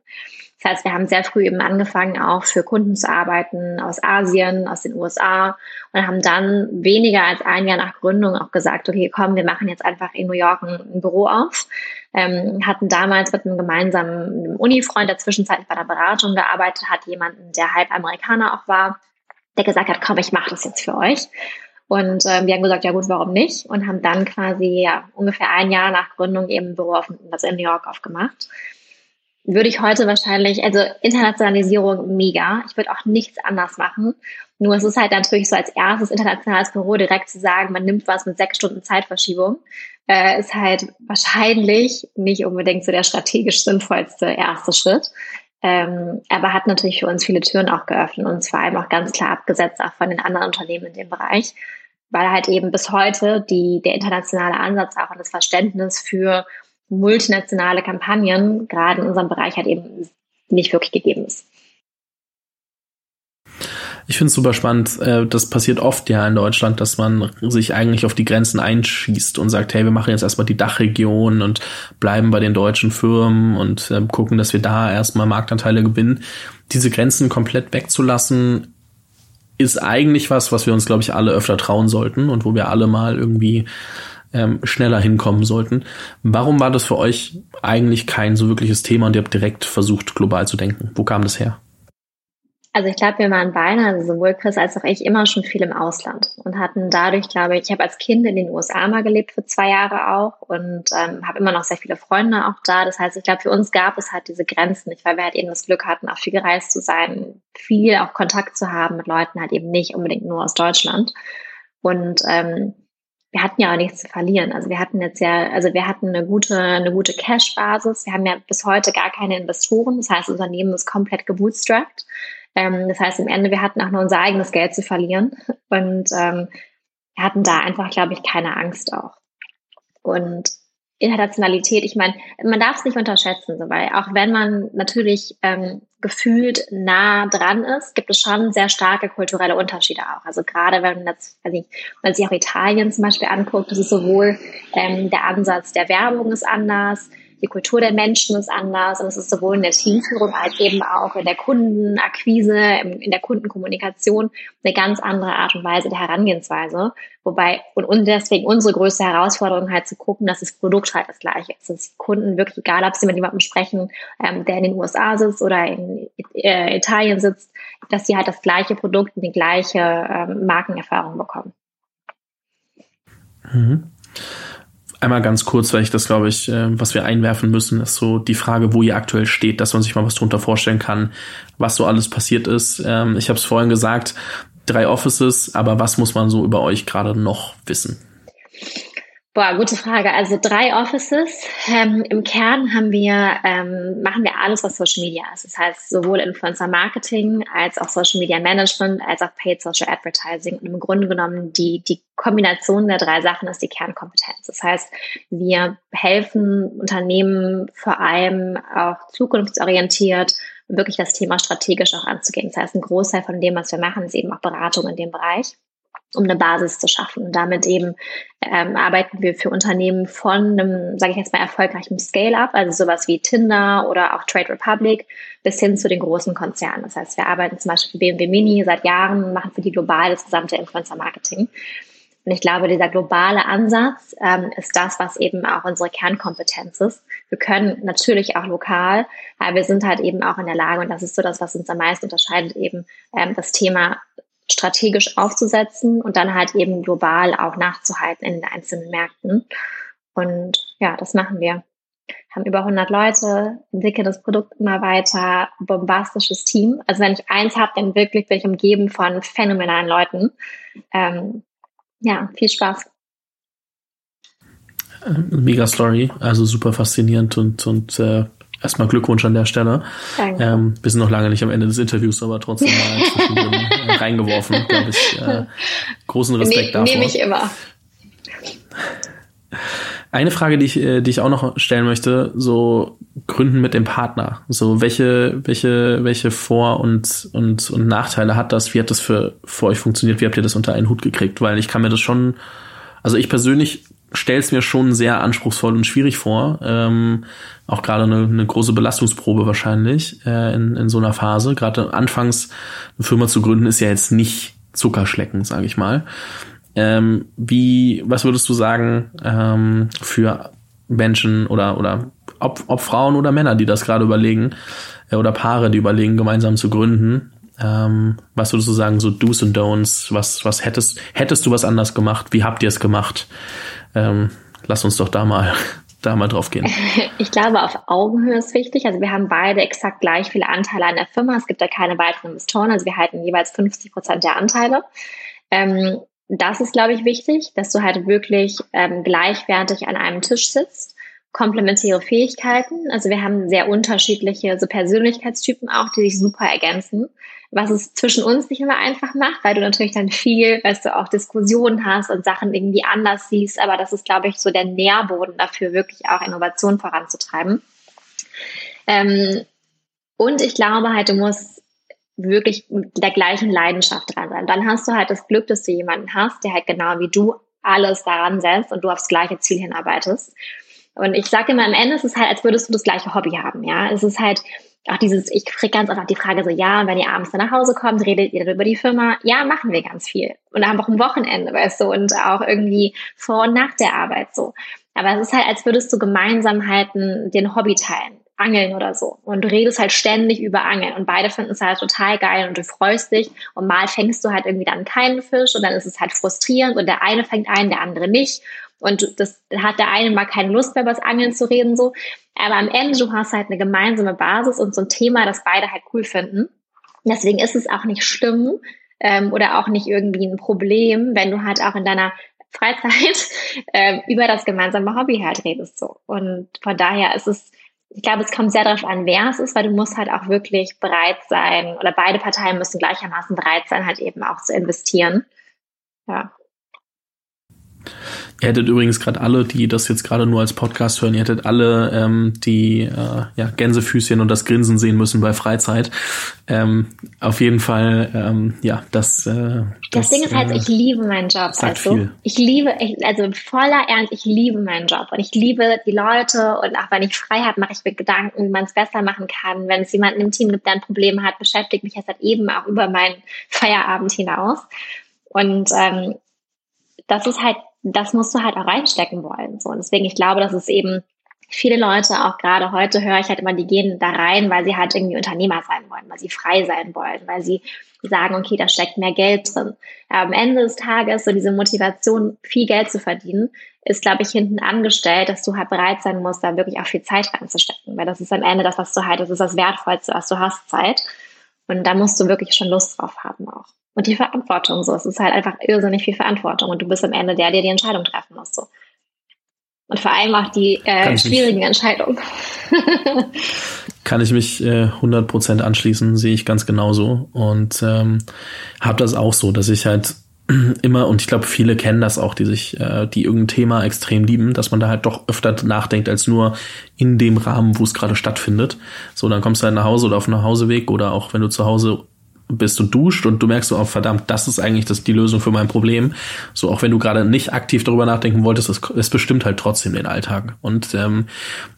Das heißt, wir haben sehr früh eben angefangen, auch für Kunden zu arbeiten aus Asien, aus den USA und haben dann weniger als ein Jahr nach Gründung auch gesagt, okay, komm, wir machen jetzt einfach in New York ein, Büro auf. Ähm, hatten damals mit einem gemeinsamen Uni-Freund, der zwischenzeitlich bei der Beratung gearbeitet hat, jemanden, der halb Amerikaner auch war, der gesagt hat, komm, ich mache das jetzt für euch. Und äh, wir haben gesagt, ja gut, warum nicht? Und haben dann quasi ja, ungefähr ein Jahr nach Gründung eben ein Büro auf, also in New York aufgemacht. Würde ich heute wahrscheinlich, also Internationalisierung mega. Ich würde auch nichts anders machen. Nur es ist halt natürlich so als erstes internationales Büro direkt zu sagen, man nimmt was mit sechs Stunden Zeitverschiebung, äh, ist halt wahrscheinlich nicht unbedingt so der strategisch sinnvollste erste Schritt. Ähm, aber hat natürlich für uns viele Türen auch geöffnet und vor allem auch ganz klar abgesetzt auch von den anderen Unternehmen in dem Bereich, weil halt eben bis heute die, der internationale Ansatz auch und das Verständnis für multinationale Kampagnen gerade in unserem Bereich halt eben nicht wirklich gegeben ist.
Ich finde es super spannend. Äh, das passiert oft ja in Deutschland, dass man sich eigentlich auf die Grenzen einschießt und sagt, hey, wir machen jetzt erstmal die Dachregion und bleiben bei den deutschen Firmen und äh, gucken, dass wir da erstmal Marktanteile gewinnen. Diese Grenzen komplett wegzulassen, ist eigentlich was, was wir uns, glaube ich, alle öfter trauen sollten und wo wir alle mal irgendwie ähm, schneller hinkommen sollten. Warum war das für euch eigentlich kein so wirkliches Thema und ihr habt direkt versucht, global zu denken? Wo kam das her?
Also ich glaube, wir waren beide, also sowohl Chris als auch ich, immer schon viel im Ausland und hatten dadurch, glaube ich, ich habe als Kind in den USA mal gelebt für zwei Jahre auch und ähm, habe immer noch sehr viele Freunde auch da. Das heißt, ich glaube, für uns gab es halt diese Grenzen nicht, weil wir halt eben das Glück hatten, auch viel gereist zu sein, viel auch Kontakt zu haben mit Leuten, halt eben nicht unbedingt nur aus Deutschland. Und ähm, wir hatten ja auch nichts zu verlieren. Also wir hatten jetzt ja, also wir hatten eine gute, eine gute Cash-Basis. Wir haben ja bis heute gar keine Investoren. Das heißt, das Unternehmen ist komplett gebootstrapped. Ähm, das heißt, im Ende, wir hatten auch nur unser eigenes Geld zu verlieren und ähm, wir hatten da einfach, glaube ich, keine Angst auch. Und Internationalität, ich meine, man darf es nicht unterschätzen, so, weil auch wenn man natürlich ähm, gefühlt nah dran ist, gibt es schon sehr starke kulturelle Unterschiede auch. Also gerade wenn man jetzt, ich, wenn man sich auch Italien zum Beispiel anguckt, das ist sowohl ähm, der Ansatz der Werbung ist anders, die Kultur der Menschen ist anders und es ist sowohl in der Teamführung als eben auch in der Kundenakquise, in der Kundenkommunikation eine ganz andere Art und Weise der Herangehensweise. Wobei, und, und deswegen unsere größte Herausforderung halt zu gucken, dass das Produkt halt das gleiche ist. Dass Kunden wirklich, egal ob sie mit jemandem sprechen, ähm, der in den USA sitzt oder in äh, Italien sitzt, dass sie halt das gleiche Produkt und die gleiche ähm, Markenerfahrung bekommen.
Mhm. Einmal ganz kurz, weil ich das glaube ich, äh, was wir einwerfen müssen, ist so die Frage, wo ihr aktuell steht, dass man sich mal was drunter vorstellen kann, was so alles passiert ist. Ähm, ich habe es vorhin gesagt, drei Offices, aber was muss man so über euch gerade noch wissen?
Boah, gute Frage. Also drei Offices. Ähm, Im Kern haben wir, ähm, machen wir alles, was Social Media ist. Das heißt, sowohl Influencer Marketing als auch Social Media Management als auch Paid Social Advertising. Und im Grunde genommen die, die Kombination der drei Sachen ist die Kernkompetenz. Das heißt, wir helfen Unternehmen vor allem auch zukunftsorientiert wirklich das Thema strategisch auch anzugehen. Das heißt, ein Großteil von dem, was wir machen, ist eben auch Beratung in dem Bereich um eine Basis zu schaffen. Und damit eben ähm, arbeiten wir für Unternehmen von einem, sage ich jetzt mal, erfolgreichen Scale-up, also sowas wie Tinder oder auch Trade Republic, bis hin zu den großen Konzernen. Das heißt, wir arbeiten zum Beispiel für BMW Mini seit Jahren, machen für die global das gesamte Influencer-Marketing. Und ich glaube, dieser globale Ansatz ähm, ist das, was eben auch unsere Kernkompetenz ist. Wir können natürlich auch lokal, aber wir sind halt eben auch in der Lage, und das ist so das, was uns am meisten unterscheidet, eben ähm, das Thema strategisch aufzusetzen und dann halt eben global auch nachzuhalten in den einzelnen Märkten. Und ja, das machen wir. Haben über 100 Leute, entwickeln das Produkt immer weiter, bombastisches Team. Also wenn ich eins habe, dann wirklich bin ich umgeben von phänomenalen Leuten. Ähm, ja, viel Spaß.
Mega Story, also super faszinierend und, und äh, Erstmal Glückwunsch an der Stelle. Danke. Ähm, wir sind noch lange nicht am Ende des Interviews, aber trotzdem mal reingeworfen, glaube ich. Äh, großen Respekt ne, davor.
Nehme ich immer.
Eine Frage, die ich, äh, die ich auch noch stellen möchte, so Gründen mit dem Partner. So, welche, welche, welche Vor- und, und, und Nachteile hat das? Wie hat das für, für euch funktioniert? Wie habt ihr das unter einen Hut gekriegt? Weil ich kann mir das schon, also ich persönlich stelle es mir schon sehr anspruchsvoll und schwierig vor. Ähm, auch gerade eine, eine große Belastungsprobe wahrscheinlich äh, in, in so einer Phase. Gerade anfangs eine Firma zu gründen ist ja jetzt nicht Zuckerschlecken, sage ich mal. Ähm, wie, was würdest du sagen ähm, für Menschen oder oder ob, ob Frauen oder Männer, die das gerade überlegen äh, oder Paare, die überlegen, gemeinsam zu gründen? Ähm, was würdest du sagen, so Do's und Don'ts? Was, was hättest, hättest du was anders gemacht? Wie habt ihr es gemacht? Ähm, lass uns doch da mal, da mal drauf gehen.
Ich glaube, auf Augenhöhe ist wichtig. Also wir haben beide exakt gleich viele Anteile an der Firma. Es gibt da keine weiteren Investoren. Also wir halten jeweils 50 Prozent der Anteile. Ähm, das ist, glaube ich, wichtig, dass du halt wirklich ähm, gleichwertig an einem Tisch sitzt komplementäre Fähigkeiten. Also wir haben sehr unterschiedliche so Persönlichkeitstypen auch, die sich super ergänzen, was es zwischen uns nicht immer einfach macht, weil du natürlich dann viel, weißt du, auch Diskussionen hast und Sachen irgendwie anders siehst. Aber das ist, glaube ich, so der Nährboden dafür, wirklich auch Innovation voranzutreiben. Ähm, und ich glaube halt, du musst wirklich mit der gleichen Leidenschaft dran sein. Dann hast du halt das Glück, dass du jemanden hast, der halt genau wie du alles daran setzt und du aufs gleiche Ziel hinarbeitest. Und ich sage immer, am Ende ist es halt, als würdest du das gleiche Hobby haben, ja. Es ist halt auch dieses, ich kriege ganz oft die Frage so, ja, wenn ihr abends dann nach Hause kommt, redet ihr dann über die Firma? Ja, machen wir ganz viel. Und dann auch am Wochenende, weißt du, und auch irgendwie vor und nach der Arbeit so. Aber es ist halt, als würdest du gemeinsam halt den Hobby teilen. Angeln oder so. Und du redest halt ständig über Angeln und beide finden es halt total geil und du freust dich und mal fängst du halt irgendwie dann keinen Fisch und dann ist es halt frustrierend und der eine fängt einen, der andere nicht und das hat der eine mal keine Lust mehr, über das Angeln zu reden, so. Aber am Ende, du hast halt eine gemeinsame Basis und so ein Thema, das beide halt cool finden. Deswegen ist es auch nicht schlimm ähm, oder auch nicht irgendwie ein Problem, wenn du halt auch in deiner Freizeit äh, über das gemeinsame Hobby halt redest. So. Und von daher ist es, ich glaube, es kommt sehr darauf an, wer es ist, weil du musst halt auch wirklich bereit sein, oder beide Parteien müssen gleichermaßen bereit sein, halt eben auch zu investieren. Ja.
Ihr hättet übrigens gerade alle, die das jetzt gerade nur als Podcast hören, ihr hättet alle ähm, die äh, ja, Gänsefüßchen und das Grinsen sehen müssen bei Freizeit. Ähm, auf jeden Fall, ähm, ja, das. Äh,
das, das Ding ist halt, äh, ich liebe meinen Job. Also, viel. ich liebe, also voller Ernst, ich liebe meinen Job und ich liebe die Leute und auch wenn ich frei habe, mache ich mir Gedanken, wie man es besser machen kann. Wenn es jemanden im Team gibt, der ein Problem hat, beschäftigt mich das halt eben auch über meinen Feierabend hinaus. Und ähm, das ist halt das musst du halt auch reinstecken wollen. So. Und deswegen, ich glaube, dass es eben viele Leute, auch gerade heute höre ich halt immer, die gehen da rein, weil sie halt irgendwie Unternehmer sein wollen, weil sie frei sein wollen, weil sie sagen, okay, da steckt mehr Geld drin. Aber am Ende des Tages, so diese Motivation, viel Geld zu verdienen, ist, glaube ich, hinten angestellt, dass du halt bereit sein musst, da wirklich auch viel Zeit reinzustecken. Weil das ist am Ende das, was du halt, das ist das Wertvollste, was du hast, Zeit. Und da musst du wirklich schon Lust drauf haben auch. Und die Verantwortung so. Es ist halt einfach irrsinnig viel Verantwortung und du bist am Ende der, der die Entscheidung treffen muss. So. Und vor allem auch die äh, schwierigen mich, Entscheidungen.
kann ich mich äh, 100% anschließen, sehe ich ganz genauso. Und ähm, habe das auch so, dass ich halt immer, und ich glaube, viele kennen das auch, die sich, äh, die irgendein Thema extrem lieben, dass man da halt doch öfter nachdenkt, als nur in dem Rahmen, wo es gerade stattfindet. So, dann kommst du halt nach Hause oder auf dem Nachhauseweg oder auch wenn du zu Hause bist und duscht und du merkst so, oh, verdammt, das ist eigentlich das, die Lösung für mein Problem. So, auch wenn du gerade nicht aktiv darüber nachdenken wolltest, es, es bestimmt halt trotzdem den Alltag. Und ähm,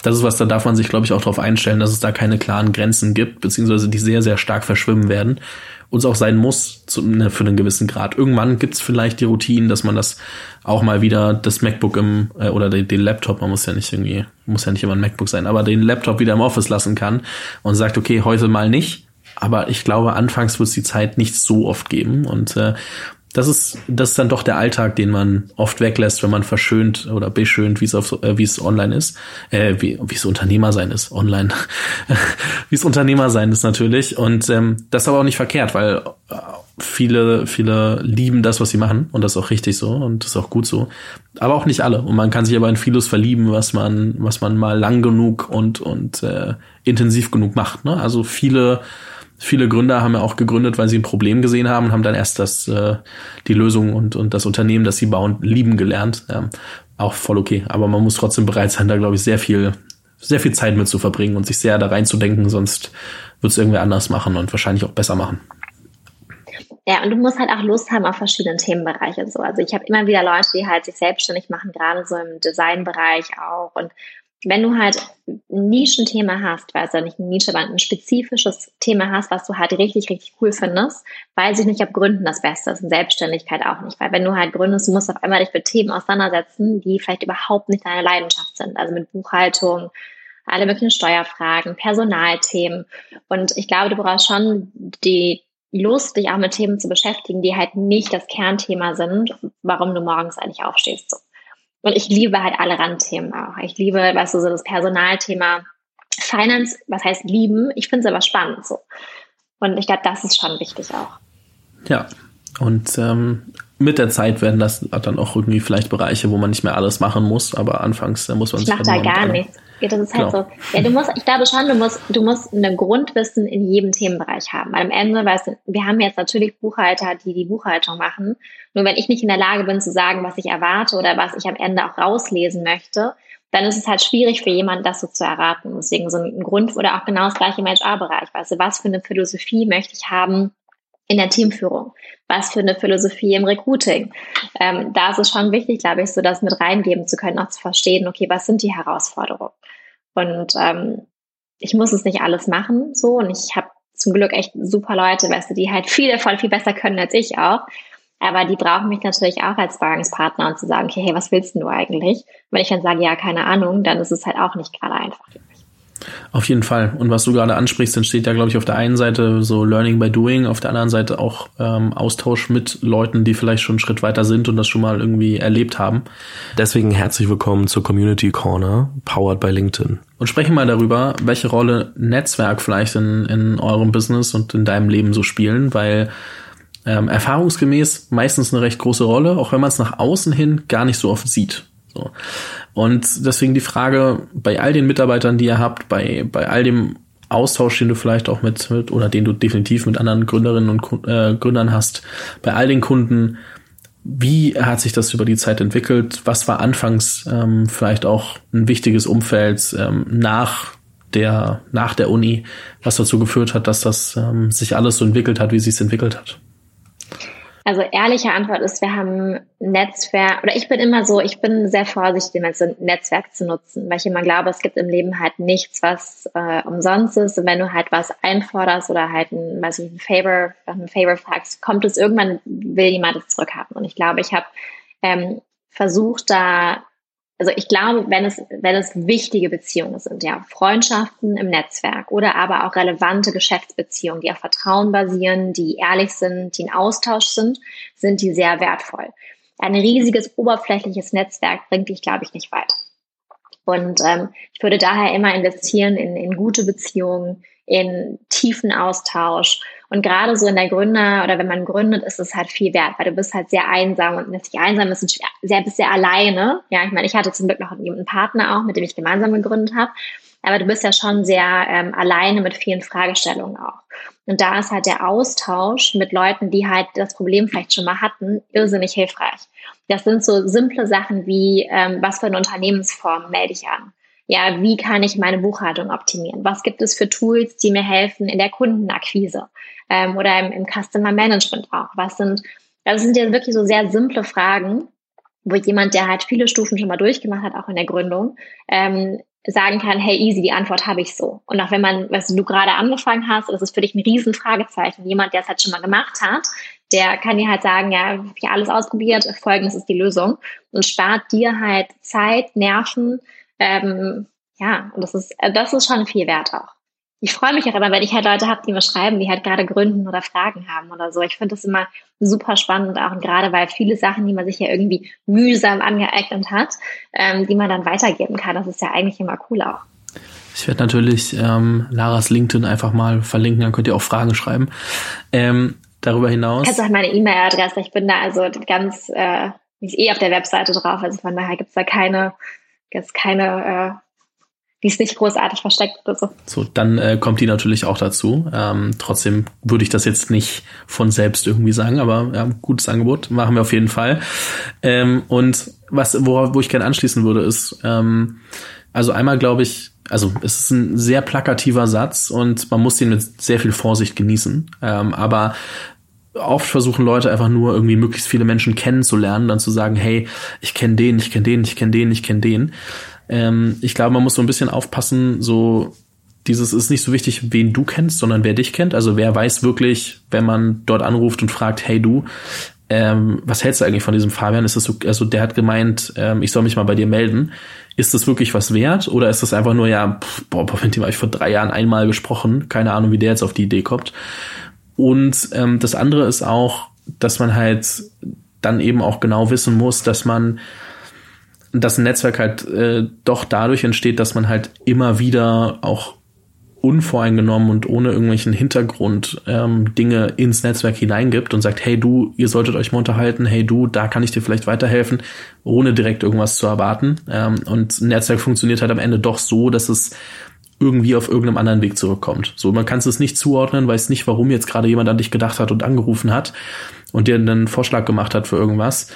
das ist was, da darf man sich, glaube ich, auch darauf einstellen, dass es da keine klaren Grenzen gibt, beziehungsweise die sehr, sehr stark verschwimmen werden. Uns auch sein muss zu, ne, für einen gewissen Grad. Irgendwann gibt's vielleicht die Routinen, dass man das auch mal wieder das MacBook im äh, oder den, den Laptop, man muss ja nicht irgendwie, muss ja nicht immer ein MacBook sein, aber den Laptop wieder im Office lassen kann und sagt, okay, heute mal nicht aber ich glaube, anfangs wird es die Zeit nicht so oft geben. Und äh, das ist, das ist dann doch der Alltag, den man oft weglässt, wenn man verschönt oder beschönt, wie es auf, äh, wie es online ist, äh, wie, wie es Unternehmer sein ist, online, wie es Unternehmer sein ist natürlich. Und ähm, das ist aber auch nicht verkehrt, weil äh, viele, viele lieben das, was sie machen und das ist auch richtig so und das ist auch gut so. Aber auch nicht alle. Und man kann sich aber in vieles verlieben, was man, was man mal lang genug und, und äh, intensiv genug macht. Ne? Also viele Viele Gründer haben ja auch gegründet, weil sie ein Problem gesehen haben und haben dann erst das, äh, die Lösung und, und das Unternehmen, das sie bauen, lieben gelernt. Ja, auch voll okay. Aber man muss trotzdem bereit sein, da glaube ich sehr viel, sehr viel Zeit mit zu verbringen und sich sehr da reinzudenken, sonst wird es irgendwer anders machen und wahrscheinlich auch besser machen.
Ja, und du musst halt auch Lust haben auf verschiedene Themenbereiche. So. Also ich habe immer wieder Leute, die halt sich selbstständig machen, gerade so im Designbereich auch und wenn du halt ein Nischenthema hast, weiß ja nicht ein Nische, aber ein spezifisches Thema hast, was du halt richtig, richtig cool findest, weiß ich nicht, ob Gründen das Beste ist, in Selbstständigkeit auch nicht. Weil wenn du halt gründest, du musst auf einmal dich mit Themen auseinandersetzen, die vielleicht überhaupt nicht deine Leidenschaft sind. Also mit Buchhaltung, alle möglichen Steuerfragen, Personalthemen. Und ich glaube, du brauchst schon die, Lust, dich auch mit Themen zu beschäftigen, die halt nicht das Kernthema sind, warum du morgens eigentlich aufstehst. So. Und ich liebe halt alle Randthemen auch. Ich liebe, weißt du, so das Personalthema, Finance, was heißt lieben? Ich finde es aber spannend so. Und ich glaube, das ist schon wichtig auch.
Ja, und ähm, mit der Zeit werden das dann auch irgendwie vielleicht Bereiche, wo man nicht mehr alles machen muss, aber anfangs muss man
ich sich. Ich mache da gar nichts. Ja, das ist halt genau. so. Ja, du musst, ich glaube schon, du musst, du musst ein Grundwissen in jedem Themenbereich haben. Weil am Ende, weißt du, wir haben jetzt natürlich Buchhalter, die die Buchhaltung machen. Nur wenn ich nicht in der Lage bin zu sagen, was ich erwarte oder was ich am Ende auch rauslesen möchte, dann ist es halt schwierig für jemanden, das so zu erraten. Deswegen so ein Grund oder auch genau das gleiche im HR-Bereich. Weißt du, was für eine Philosophie möchte ich haben in der Teamführung? Was für eine Philosophie im Recruiting? Ähm, da ist es schon wichtig, glaube ich, so das mit reingeben zu können, auch zu verstehen, okay, was sind die Herausforderungen? Und ähm, ich muss es nicht alles machen, so. Und ich habe zum Glück echt super Leute, weißt du, die halt viel, voll viel besser können als ich auch. Aber die brauchen mich natürlich auch als Sparringspartner und zu sagen, okay, hey, was willst du eigentlich? wenn ich dann sage, ja, keine Ahnung, dann ist es halt auch nicht gerade einfach.
Auf jeden Fall. Und was du gerade ansprichst, entsteht ja, glaube ich, auf der einen Seite so Learning by Doing, auf der anderen Seite auch ähm, Austausch mit Leuten, die vielleicht schon einen Schritt weiter sind und das schon mal irgendwie erlebt haben. Deswegen herzlich willkommen zur Community Corner, powered by LinkedIn. Und sprechen mal darüber, welche Rolle Netzwerk vielleicht in, in eurem Business und in deinem Leben so spielen, weil ähm, erfahrungsgemäß meistens eine recht große Rolle, auch wenn man es nach außen hin gar nicht so oft sieht. So. Und deswegen die Frage, bei all den Mitarbeitern, die ihr habt, bei, bei all dem Austausch, den du vielleicht auch mit, mit oder den du definitiv mit anderen Gründerinnen und äh, Gründern hast, bei all den Kunden, wie hat sich das über die Zeit entwickelt? Was war anfangs ähm, vielleicht auch ein wichtiges Umfeld ähm, nach der nach der Uni, was dazu geführt hat, dass das ähm, sich alles so entwickelt hat, wie es sich entwickelt hat?
Also ehrliche Antwort ist, wir haben Netzwerk, oder ich bin immer so, ich bin sehr vorsichtig, ein Netzwerk zu nutzen, weil ich immer glaube, es gibt im Leben halt nichts, was äh, umsonst ist. Und wenn du halt was einforderst oder halt ein, weiß ich, ein Favor, ein Favor fragst, kommt es irgendwann, will jemand es zurückhaben. Und ich glaube, ich habe ähm, versucht, da also ich glaube, wenn es, wenn es wichtige Beziehungen sind, ja, Freundschaften im Netzwerk oder aber auch relevante Geschäftsbeziehungen, die auf Vertrauen basieren, die ehrlich sind, die in Austausch sind, sind die sehr wertvoll. Ein riesiges oberflächliches Netzwerk bringt dich, glaube ich, nicht weit. Und ähm, ich würde daher immer investieren in, in gute Beziehungen, in tiefen Austausch und gerade so in der Gründer oder wenn man gründet, ist es halt viel wert, weil du bist halt sehr einsam und nicht einsam ist, sehr, bist sehr alleine. Ja, ich meine, ich hatte zum Glück noch einen Partner auch, mit dem ich gemeinsam gegründet habe. Aber du bist ja schon sehr ähm, alleine mit vielen Fragestellungen auch. Und da ist halt der Austausch mit Leuten, die halt das Problem vielleicht schon mal hatten, irrsinnig hilfreich. Das sind so simple Sachen wie, ähm, was für eine Unternehmensform melde ich an? Ja, wie kann ich meine Buchhaltung optimieren? Was gibt es für Tools, die mir helfen in der Kundenakquise? Ähm, oder im, im Customer Management auch? Was sind, das sind ja wirklich so sehr simple Fragen, wo jemand, der halt viele Stufen schon mal durchgemacht hat, auch in der Gründung, ähm, sagen kann, hey, easy, die Antwort habe ich so. Und auch wenn man, was du gerade angefangen hast, das ist für dich ein riesen Fragezeichen. Jemand, der es halt schon mal gemacht hat, der kann dir halt sagen, ja, ich habe ja alles ausprobiert, folgendes ist die Lösung und spart dir halt Zeit, Nerven, ähm, ja, und das ist, das ist schon viel wert auch ich freue mich auch immer, wenn ich halt Leute habe, die mir schreiben, die halt gerade gründen oder Fragen haben oder so. Ich finde das immer super spannend auch und gerade weil viele Sachen, die man sich ja irgendwie mühsam angeeignet hat, ähm, die man dann weitergeben kann, das ist ja eigentlich immer cool auch.
Ich werde natürlich ähm, Laras LinkedIn einfach mal verlinken, dann könnt ihr auch Fragen schreiben. Ähm, darüber hinaus.
Kannst auch meine E-Mail-Adresse. Ich bin da also ganz, äh, ist eh auf der Webseite drauf, also von daher gibt's da keine, jetzt keine äh, die ist nicht großartig versteckt oder so.
So, dann äh, kommt die natürlich auch dazu. Ähm, trotzdem würde ich das jetzt nicht von selbst irgendwie sagen, aber ja, gutes Angebot machen wir auf jeden Fall. Ähm, und was, wo, wo ich gerne anschließen würde, ist, ähm, also einmal glaube ich, also es ist ein sehr plakativer Satz und man muss den mit sehr viel Vorsicht genießen. Ähm, aber oft versuchen Leute einfach nur irgendwie möglichst viele Menschen kennenzulernen, dann zu sagen, hey, ich kenne den, ich kenne den, ich kenne den, ich kenne den. Ähm, ich glaube, man muss so ein bisschen aufpassen, so dieses ist nicht so wichtig, wen du kennst, sondern wer dich kennt. Also wer weiß wirklich, wenn man dort anruft und fragt, hey du, ähm, was hältst du eigentlich von diesem Fabian? Ist das so, also der hat gemeint, ähm, ich soll mich mal bei dir melden. Ist das wirklich was wert oder ist das einfach nur, ja, pff, boah, mit dem habe ich vor drei Jahren einmal gesprochen, keine Ahnung, wie der jetzt auf die Idee kommt. und ähm, das andere ist auch, dass man halt dann eben auch genau wissen muss, dass man dass ein Netzwerk halt äh, doch dadurch entsteht, dass man halt immer wieder auch unvoreingenommen und ohne irgendwelchen Hintergrund ähm, Dinge ins Netzwerk hineingibt und sagt, hey du, ihr solltet euch mal unterhalten, hey du, da kann ich dir vielleicht weiterhelfen, ohne direkt irgendwas zu erwarten. Ähm, und ein Netzwerk funktioniert halt am Ende doch so, dass es irgendwie auf irgendeinem anderen Weg zurückkommt. So, man kann es nicht zuordnen, weiß nicht, warum jetzt gerade jemand an dich gedacht hat und angerufen hat und dir einen Vorschlag gemacht hat für irgendwas,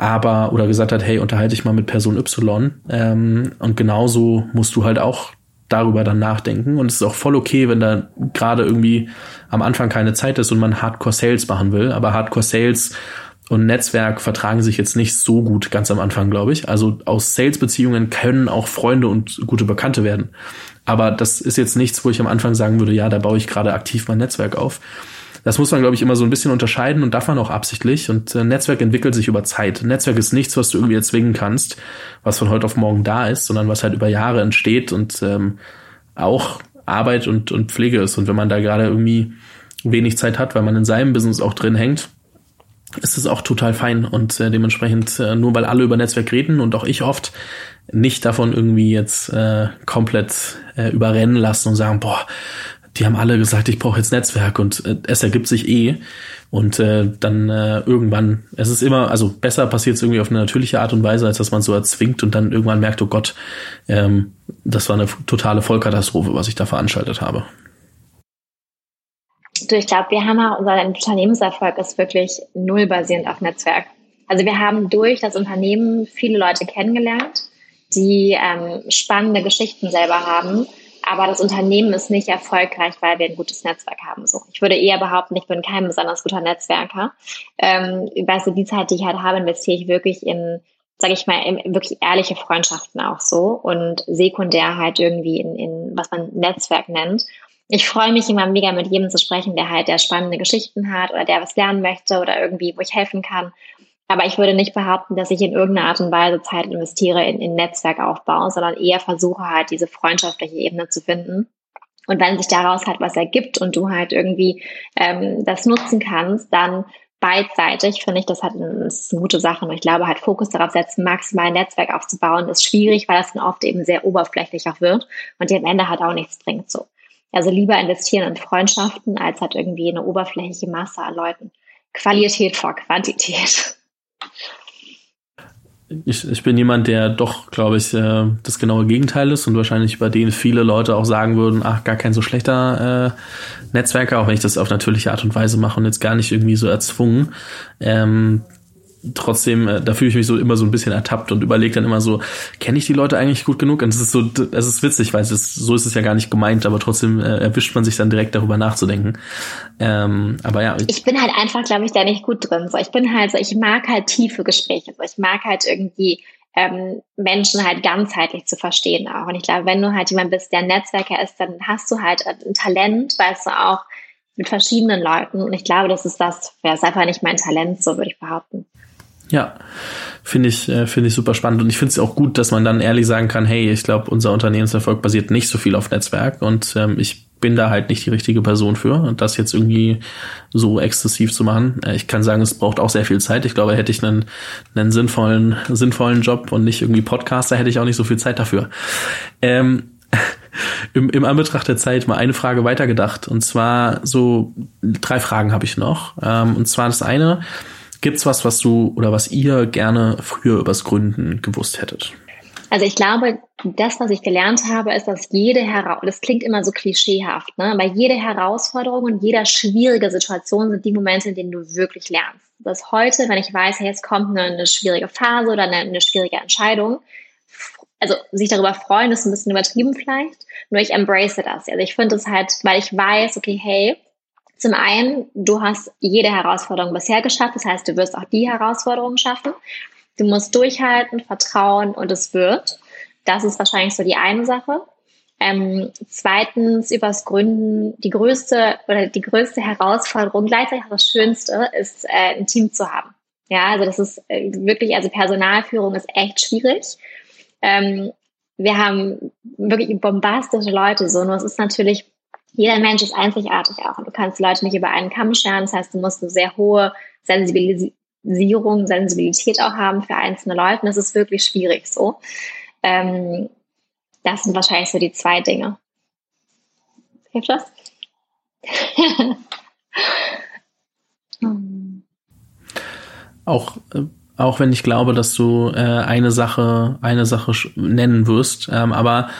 aber oder gesagt hat, hey, unterhalte dich mal mit Person Y. Ähm, und genauso musst du halt auch darüber dann nachdenken. Und es ist auch voll okay, wenn da gerade irgendwie am Anfang keine Zeit ist und man Hardcore Sales machen will. Aber Hardcore Sales und Netzwerk vertragen sich jetzt nicht so gut ganz am Anfang, glaube ich. Also aus Sales-Beziehungen können auch Freunde und gute Bekannte werden. Aber das ist jetzt nichts, wo ich am Anfang sagen würde, ja, da baue ich gerade aktiv mein Netzwerk auf. Das muss man, glaube ich, immer so ein bisschen unterscheiden und darf man auch absichtlich. Und äh, Netzwerk entwickelt sich über Zeit. Netzwerk ist nichts, was du irgendwie erzwingen kannst, was von heute auf morgen da ist, sondern was halt über Jahre entsteht und ähm, auch Arbeit und, und Pflege ist. Und wenn man da gerade irgendwie wenig Zeit hat, weil man in seinem Business auch drin hängt, ist es auch total fein und äh, dementsprechend äh, nur weil alle über Netzwerk reden und auch ich oft nicht davon irgendwie jetzt äh, komplett äh, überrennen lassen und sagen, boah, die haben alle gesagt, ich brauche jetzt Netzwerk und äh, es ergibt sich eh. Und äh, dann äh, irgendwann, es ist immer, also besser passiert es irgendwie auf eine natürliche Art und Weise, als dass man so erzwingt und dann irgendwann merkt, oh Gott, ähm, das war eine totale Vollkatastrophe, was ich da veranstaltet habe.
Du, ich glaube, wir haben auch, unser Unternehmenserfolg ist wirklich null basierend auf Netzwerk. Also wir haben durch das Unternehmen viele Leute kennengelernt, die ähm, spannende Geschichten selber haben aber das Unternehmen ist nicht erfolgreich, weil wir ein gutes Netzwerk haben. So, ich würde eher behaupten, ich bin kein besonders guter Netzwerker. Ähm, weißt du, die Zeit, die ich halt habe, investiere ich wirklich in, sage ich mal, in wirklich ehrliche Freundschaften auch so und sekundär halt irgendwie in, in was man Netzwerk nennt. Ich freue mich immer mega mit jedem zu sprechen, der halt der spannende Geschichten hat oder der was lernen möchte oder irgendwie, wo ich helfen kann. Aber ich würde nicht behaupten, dass ich in irgendeiner Art und Weise Zeit investiere in, in Netzwerkaufbau, sondern eher versuche halt diese freundschaftliche Ebene zu finden. Und wenn sich daraus halt was ergibt und du halt irgendwie ähm, das nutzen kannst, dann beidseitig finde ich das halt eine, eine gute Sache. Und ich glaube halt Fokus darauf setzen, maximal ein Netzwerk aufzubauen, ist schwierig, weil das dann oft eben sehr oberflächlich auch wird und dir am Ende halt auch nichts bringt so. Also lieber investieren in Freundschaften, als halt irgendwie eine oberflächliche Masse an Leuten. Qualität vor Quantität.
Ich, ich bin jemand, der doch, glaube ich, äh, das genaue Gegenteil ist und wahrscheinlich bei denen viele Leute auch sagen würden, ach, gar kein so schlechter äh, Netzwerker, auch wenn ich das auf natürliche Art und Weise mache und jetzt gar nicht irgendwie so erzwungen. Ähm, trotzdem, äh, da fühle ich mich so immer so ein bisschen ertappt und überlege dann immer so, kenne ich die Leute eigentlich gut genug? Und es ist so, es ist witzig, weil es ist, so ist es ja gar nicht gemeint, aber trotzdem äh, erwischt man sich dann direkt darüber nachzudenken. Ähm, aber ja.
Ich, bin halt einfach, glaube ich, da nicht gut drin. So, ich bin halt so, ich mag halt tiefe Gespräche. So, ich mag halt irgendwie ähm, Menschen halt ganzheitlich zu verstehen auch. Und ich glaube, wenn du halt jemand bist, der Netzwerker ist, dann hast du halt ein Talent, weißt du auch, mit verschiedenen Leuten. Und ich glaube, das ist das, wäre es einfach nicht mein Talent, so würde ich behaupten.
Ja, finde ich, äh, finde ich super spannend. Und ich finde es auch gut, dass man dann ehrlich sagen kann, hey, ich glaube, unser Unternehmenserfolg basiert nicht so viel auf Netzwerk und ähm, ich bin da halt nicht die richtige Person für, das jetzt irgendwie so exzessiv zu machen. Äh, ich kann sagen, es braucht auch sehr viel Zeit. Ich glaube, hätte ich einen, einen sinnvollen, sinnvollen Job und nicht irgendwie Podcaster, hätte ich auch nicht so viel Zeit dafür. Ähm, im, im Anbetracht der Zeit mal eine Frage weitergedacht. Und zwar so drei Fragen habe ich noch. Ähm, und zwar das eine, Gibt's was, was du oder was ihr gerne früher übers Gründen gewusst hättet?
Also ich glaube, das, was ich gelernt habe, ist, dass jede Herausforderung, das klingt immer so klischeehaft, ne? aber jede Herausforderung und jeder schwierige Situation sind die Momente, in denen du wirklich lernst. Dass heute, wenn ich weiß, hey, jetzt kommt eine, eine schwierige Phase oder eine, eine schwierige Entscheidung, also sich darüber freuen, ist ein bisschen übertrieben vielleicht, nur ich embrace das. Also ich finde es halt, weil ich weiß, okay, hey, zum einen, du hast jede Herausforderung bisher geschafft, das heißt, du wirst auch die Herausforderung schaffen. Du musst durchhalten, vertrauen und es wird. Das ist wahrscheinlich so die eine Sache. Ähm, zweitens, übers Gründen, die größte oder die größte Herausforderung, gleichzeitig auch das Schönste, ist, äh, ein Team zu haben. Ja, also das ist äh, wirklich, also Personalführung ist echt schwierig. Ähm, wir haben wirklich bombastische Leute so, nur es ist natürlich jeder Mensch ist einzigartig auch und du kannst Leute nicht über einen Kamm scheren. Das heißt, du musst eine sehr hohe Sensibilisierung, Sensibilität auch haben für einzelne Leute. Und das ist wirklich schwierig so. Ähm, das sind wahrscheinlich so die zwei Dinge. Hilft das?
auch, äh, auch wenn ich glaube, dass du äh, eine Sache, eine Sache nennen wirst, ähm, aber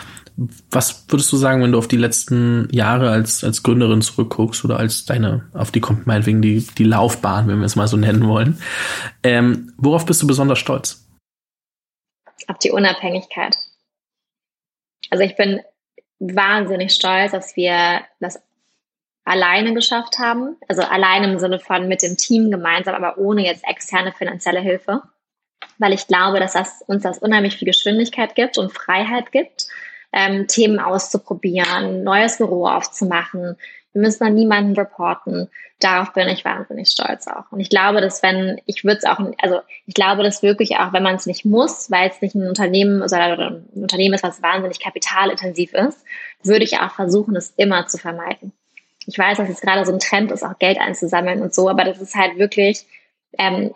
was würdest du sagen, wenn du auf die letzten Jahre als, als Gründerin zurückguckst oder als deine, auf die kommt meinetwegen die, die Laufbahn, wenn wir es mal so nennen wollen. Ähm, worauf bist du besonders stolz?
Auf die Unabhängigkeit. Also ich bin wahnsinnig stolz, dass wir das alleine geschafft haben. Also alleine im Sinne von mit dem Team gemeinsam, aber ohne jetzt externe finanzielle Hilfe. Weil ich glaube, dass das uns das unheimlich viel Geschwindigkeit gibt und Freiheit gibt ähm, Themen auszuprobieren, neues Büro aufzumachen. Wir müssen an niemanden reporten. Darauf bin ich wahnsinnig stolz auch. Und ich glaube, dass wenn, ich würde es auch, also ich glaube, dass wirklich auch, wenn man es nicht muss, weil es nicht ein Unternehmen oder ein Unternehmen ist, was wahnsinnig kapitalintensiv ist, würde ich auch versuchen, es immer zu vermeiden. Ich weiß, dass es gerade so ein Trend ist, auch Geld einzusammeln und so, aber das ist halt wirklich, ähm,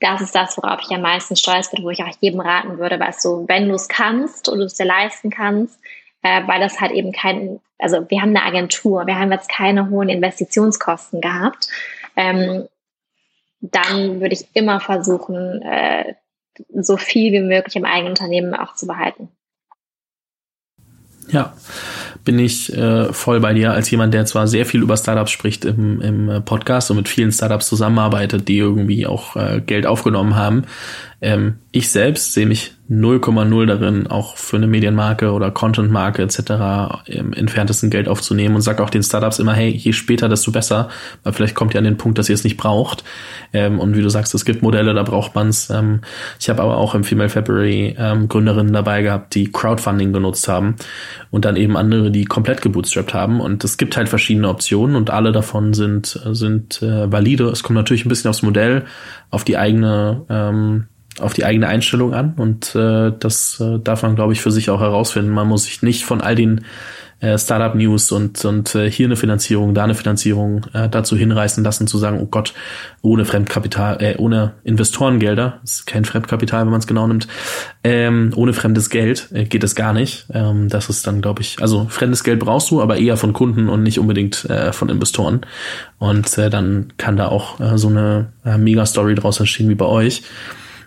das ist das, worauf ich am meisten stolz bin, wo ich auch jedem raten würde, weißt du, wenn du es kannst und du es dir leisten kannst, äh, weil das halt eben kein, also wir haben eine Agentur, wir haben jetzt keine hohen Investitionskosten gehabt, ähm, dann würde ich immer versuchen, äh, so viel wie möglich im eigenen Unternehmen auch zu behalten.
Ja, bin ich äh, voll bei dir als jemand, der zwar sehr viel über Startups spricht im, im äh, Podcast und mit vielen Startups zusammenarbeitet, die irgendwie auch äh, Geld aufgenommen haben. Ähm, ich selbst sehe mich 0,0 darin, auch für eine Medienmarke oder Contentmarke etc. im entferntesten Geld aufzunehmen und sage auch den Startups immer, hey, je später, desto besser, weil vielleicht kommt ihr an den Punkt, dass ihr es nicht braucht. Ähm, und wie du sagst, es gibt Modelle, da braucht man es. Ähm, ich habe aber auch im Female February ähm, Gründerinnen dabei gehabt, die Crowdfunding genutzt haben und dann eben andere, die komplett gebootstrapped haben. Und es gibt halt verschiedene Optionen und alle davon sind, sind äh, valide. Es kommt natürlich ein bisschen aufs Modell, auf die eigene ähm, auf die eigene Einstellung an und äh, das äh, darf man, glaube ich, für sich auch herausfinden. Man muss sich nicht von all den äh, Startup-News und, und äh, hier eine Finanzierung, da eine Finanzierung äh, dazu hinreißen lassen, zu sagen, oh Gott, ohne Fremdkapital, äh, ohne Investorengelder, ist kein Fremdkapital, wenn man es genau nimmt, ähm, ohne fremdes Geld äh, geht es gar nicht. Ähm, das ist dann, glaube ich, also fremdes Geld brauchst du, aber eher von Kunden und nicht unbedingt äh, von Investoren. Und äh, dann kann da auch äh, so eine äh, Mega-Story draus entstehen wie bei euch.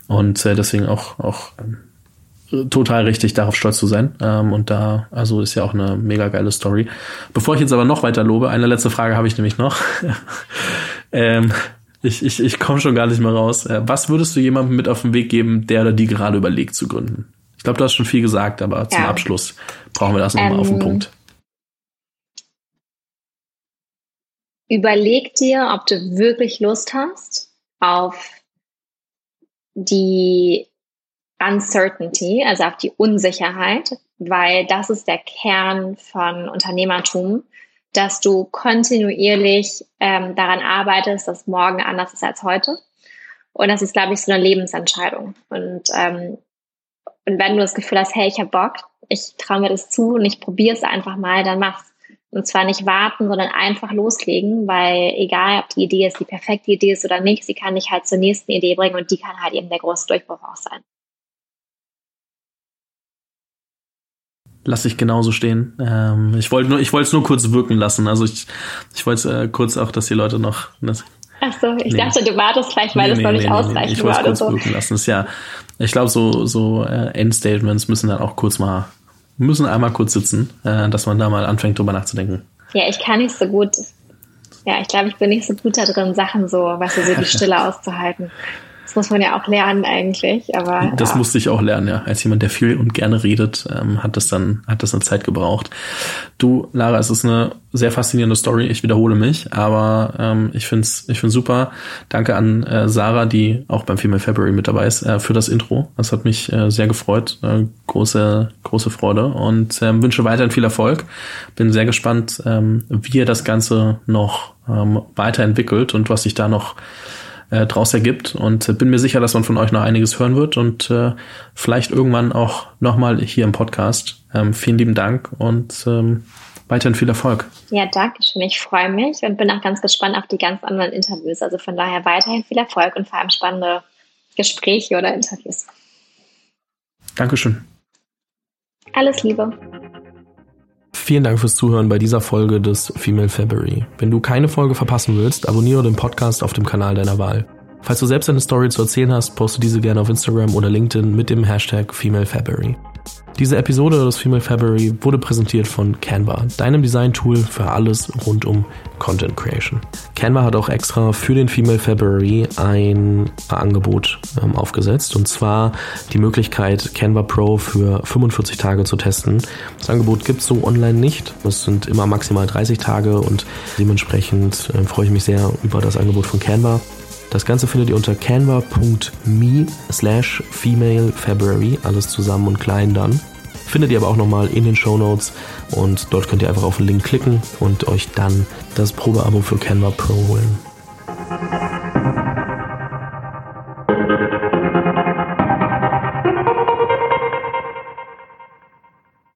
Und äh, deswegen auch, auch ähm, total richtig, darauf stolz zu sein. Ähm, und da, also ist ja auch eine mega geile Story. Bevor ich jetzt aber noch weiter lobe, eine letzte Frage habe ich nämlich noch. ähm, ich ich, ich komme schon gar nicht mehr raus. Äh, was würdest du jemandem mit auf den Weg geben, der oder die gerade überlegt zu gründen? Ich glaube, du hast schon viel gesagt, aber ja. zum Abschluss brauchen wir das nochmal ähm, auf den ähm, Punkt.
Überleg dir, ob du wirklich Lust hast auf die Uncertainty, also auf die Unsicherheit, weil das ist der Kern von Unternehmertum, dass du kontinuierlich ähm, daran arbeitest, dass morgen anders ist als heute. Und das ist, glaube ich, so eine Lebensentscheidung. Und, ähm, und wenn du das Gefühl hast, hey, ich habe Bock, ich traue mir das zu und ich probiere es einfach mal, dann mach's. Und zwar nicht warten, sondern einfach loslegen, weil egal, ob die Idee jetzt die perfekte Idee ist oder nicht, sie kann dich halt zur nächsten Idee bringen und die kann halt eben der große Durchbruch auch sein.
Lass ich genauso stehen. Ähm, ich wollte nur, ich wollte es nur kurz wirken lassen. Also ich, ich wollte äh, kurz auch, dass die Leute noch. Das,
Ach so, ich nee. dachte, du wartest vielleicht, weil nee, das nee, noch nicht ausreichend
Ich wollte es kurz so. wirken lassen. Das ist ja, ich glaube, so so äh, Endstatements müssen dann auch kurz mal müssen einmal kurz sitzen, äh, dass man da mal anfängt, drüber nachzudenken.
Ja, ich kann nicht so gut. Ja, ich glaube, ich bin nicht so gut da drin, Sachen so, was weißt du, so die Stille auszuhalten muss man ja auch lernen eigentlich, aber.
Das ja. musste ich auch lernen, ja. Als jemand, der viel und gerne redet, ähm, hat das dann, hat das eine Zeit gebraucht. Du, Lara, es ist eine sehr faszinierende Story. Ich wiederhole mich, aber ähm, ich find's, ich find's super. Danke an äh, Sarah, die auch beim Female February mit dabei ist, äh, für das Intro. Das hat mich äh, sehr gefreut. Äh, große, große Freude und ähm, wünsche weiterhin viel Erfolg. Bin sehr gespannt, ähm, wie ihr das Ganze noch ähm, weiterentwickelt und was sich da noch äh, draus ergibt. Und äh, bin mir sicher, dass man von euch noch einiges hören wird und äh, vielleicht irgendwann auch nochmal hier im Podcast. Ähm, vielen lieben Dank und ähm, weiterhin viel Erfolg.
Ja, danke schön. Ich freue mich und bin auch ganz gespannt auf die ganz anderen Interviews. Also von daher weiterhin viel Erfolg und vor allem spannende Gespräche oder Interviews.
Dankeschön.
Alles Liebe.
Vielen Dank fürs Zuhören bei dieser Folge des Female February. Wenn du keine Folge verpassen willst, abonniere den Podcast auf dem Kanal deiner Wahl. Falls du selbst eine Story zu erzählen hast, poste diese gerne auf Instagram oder LinkedIn mit dem Hashtag Female February. Diese Episode des Female February wurde präsentiert von Canva, deinem Design-Tool für alles rund um Content Creation. Canva hat auch extra für den Female February ein Angebot ähm, aufgesetzt und zwar die Möglichkeit, Canva Pro für 45 Tage zu testen. Das Angebot gibt es so online nicht. Es sind immer maximal 30 Tage und dementsprechend äh, freue ich mich sehr über das Angebot von Canva. Das Ganze findet ihr unter canva.me slash female February, alles zusammen und klein dann. Findet ihr aber auch nochmal in den Show Notes und dort könnt ihr einfach auf den Link klicken und euch dann das Probeabo für Canva Pro holen.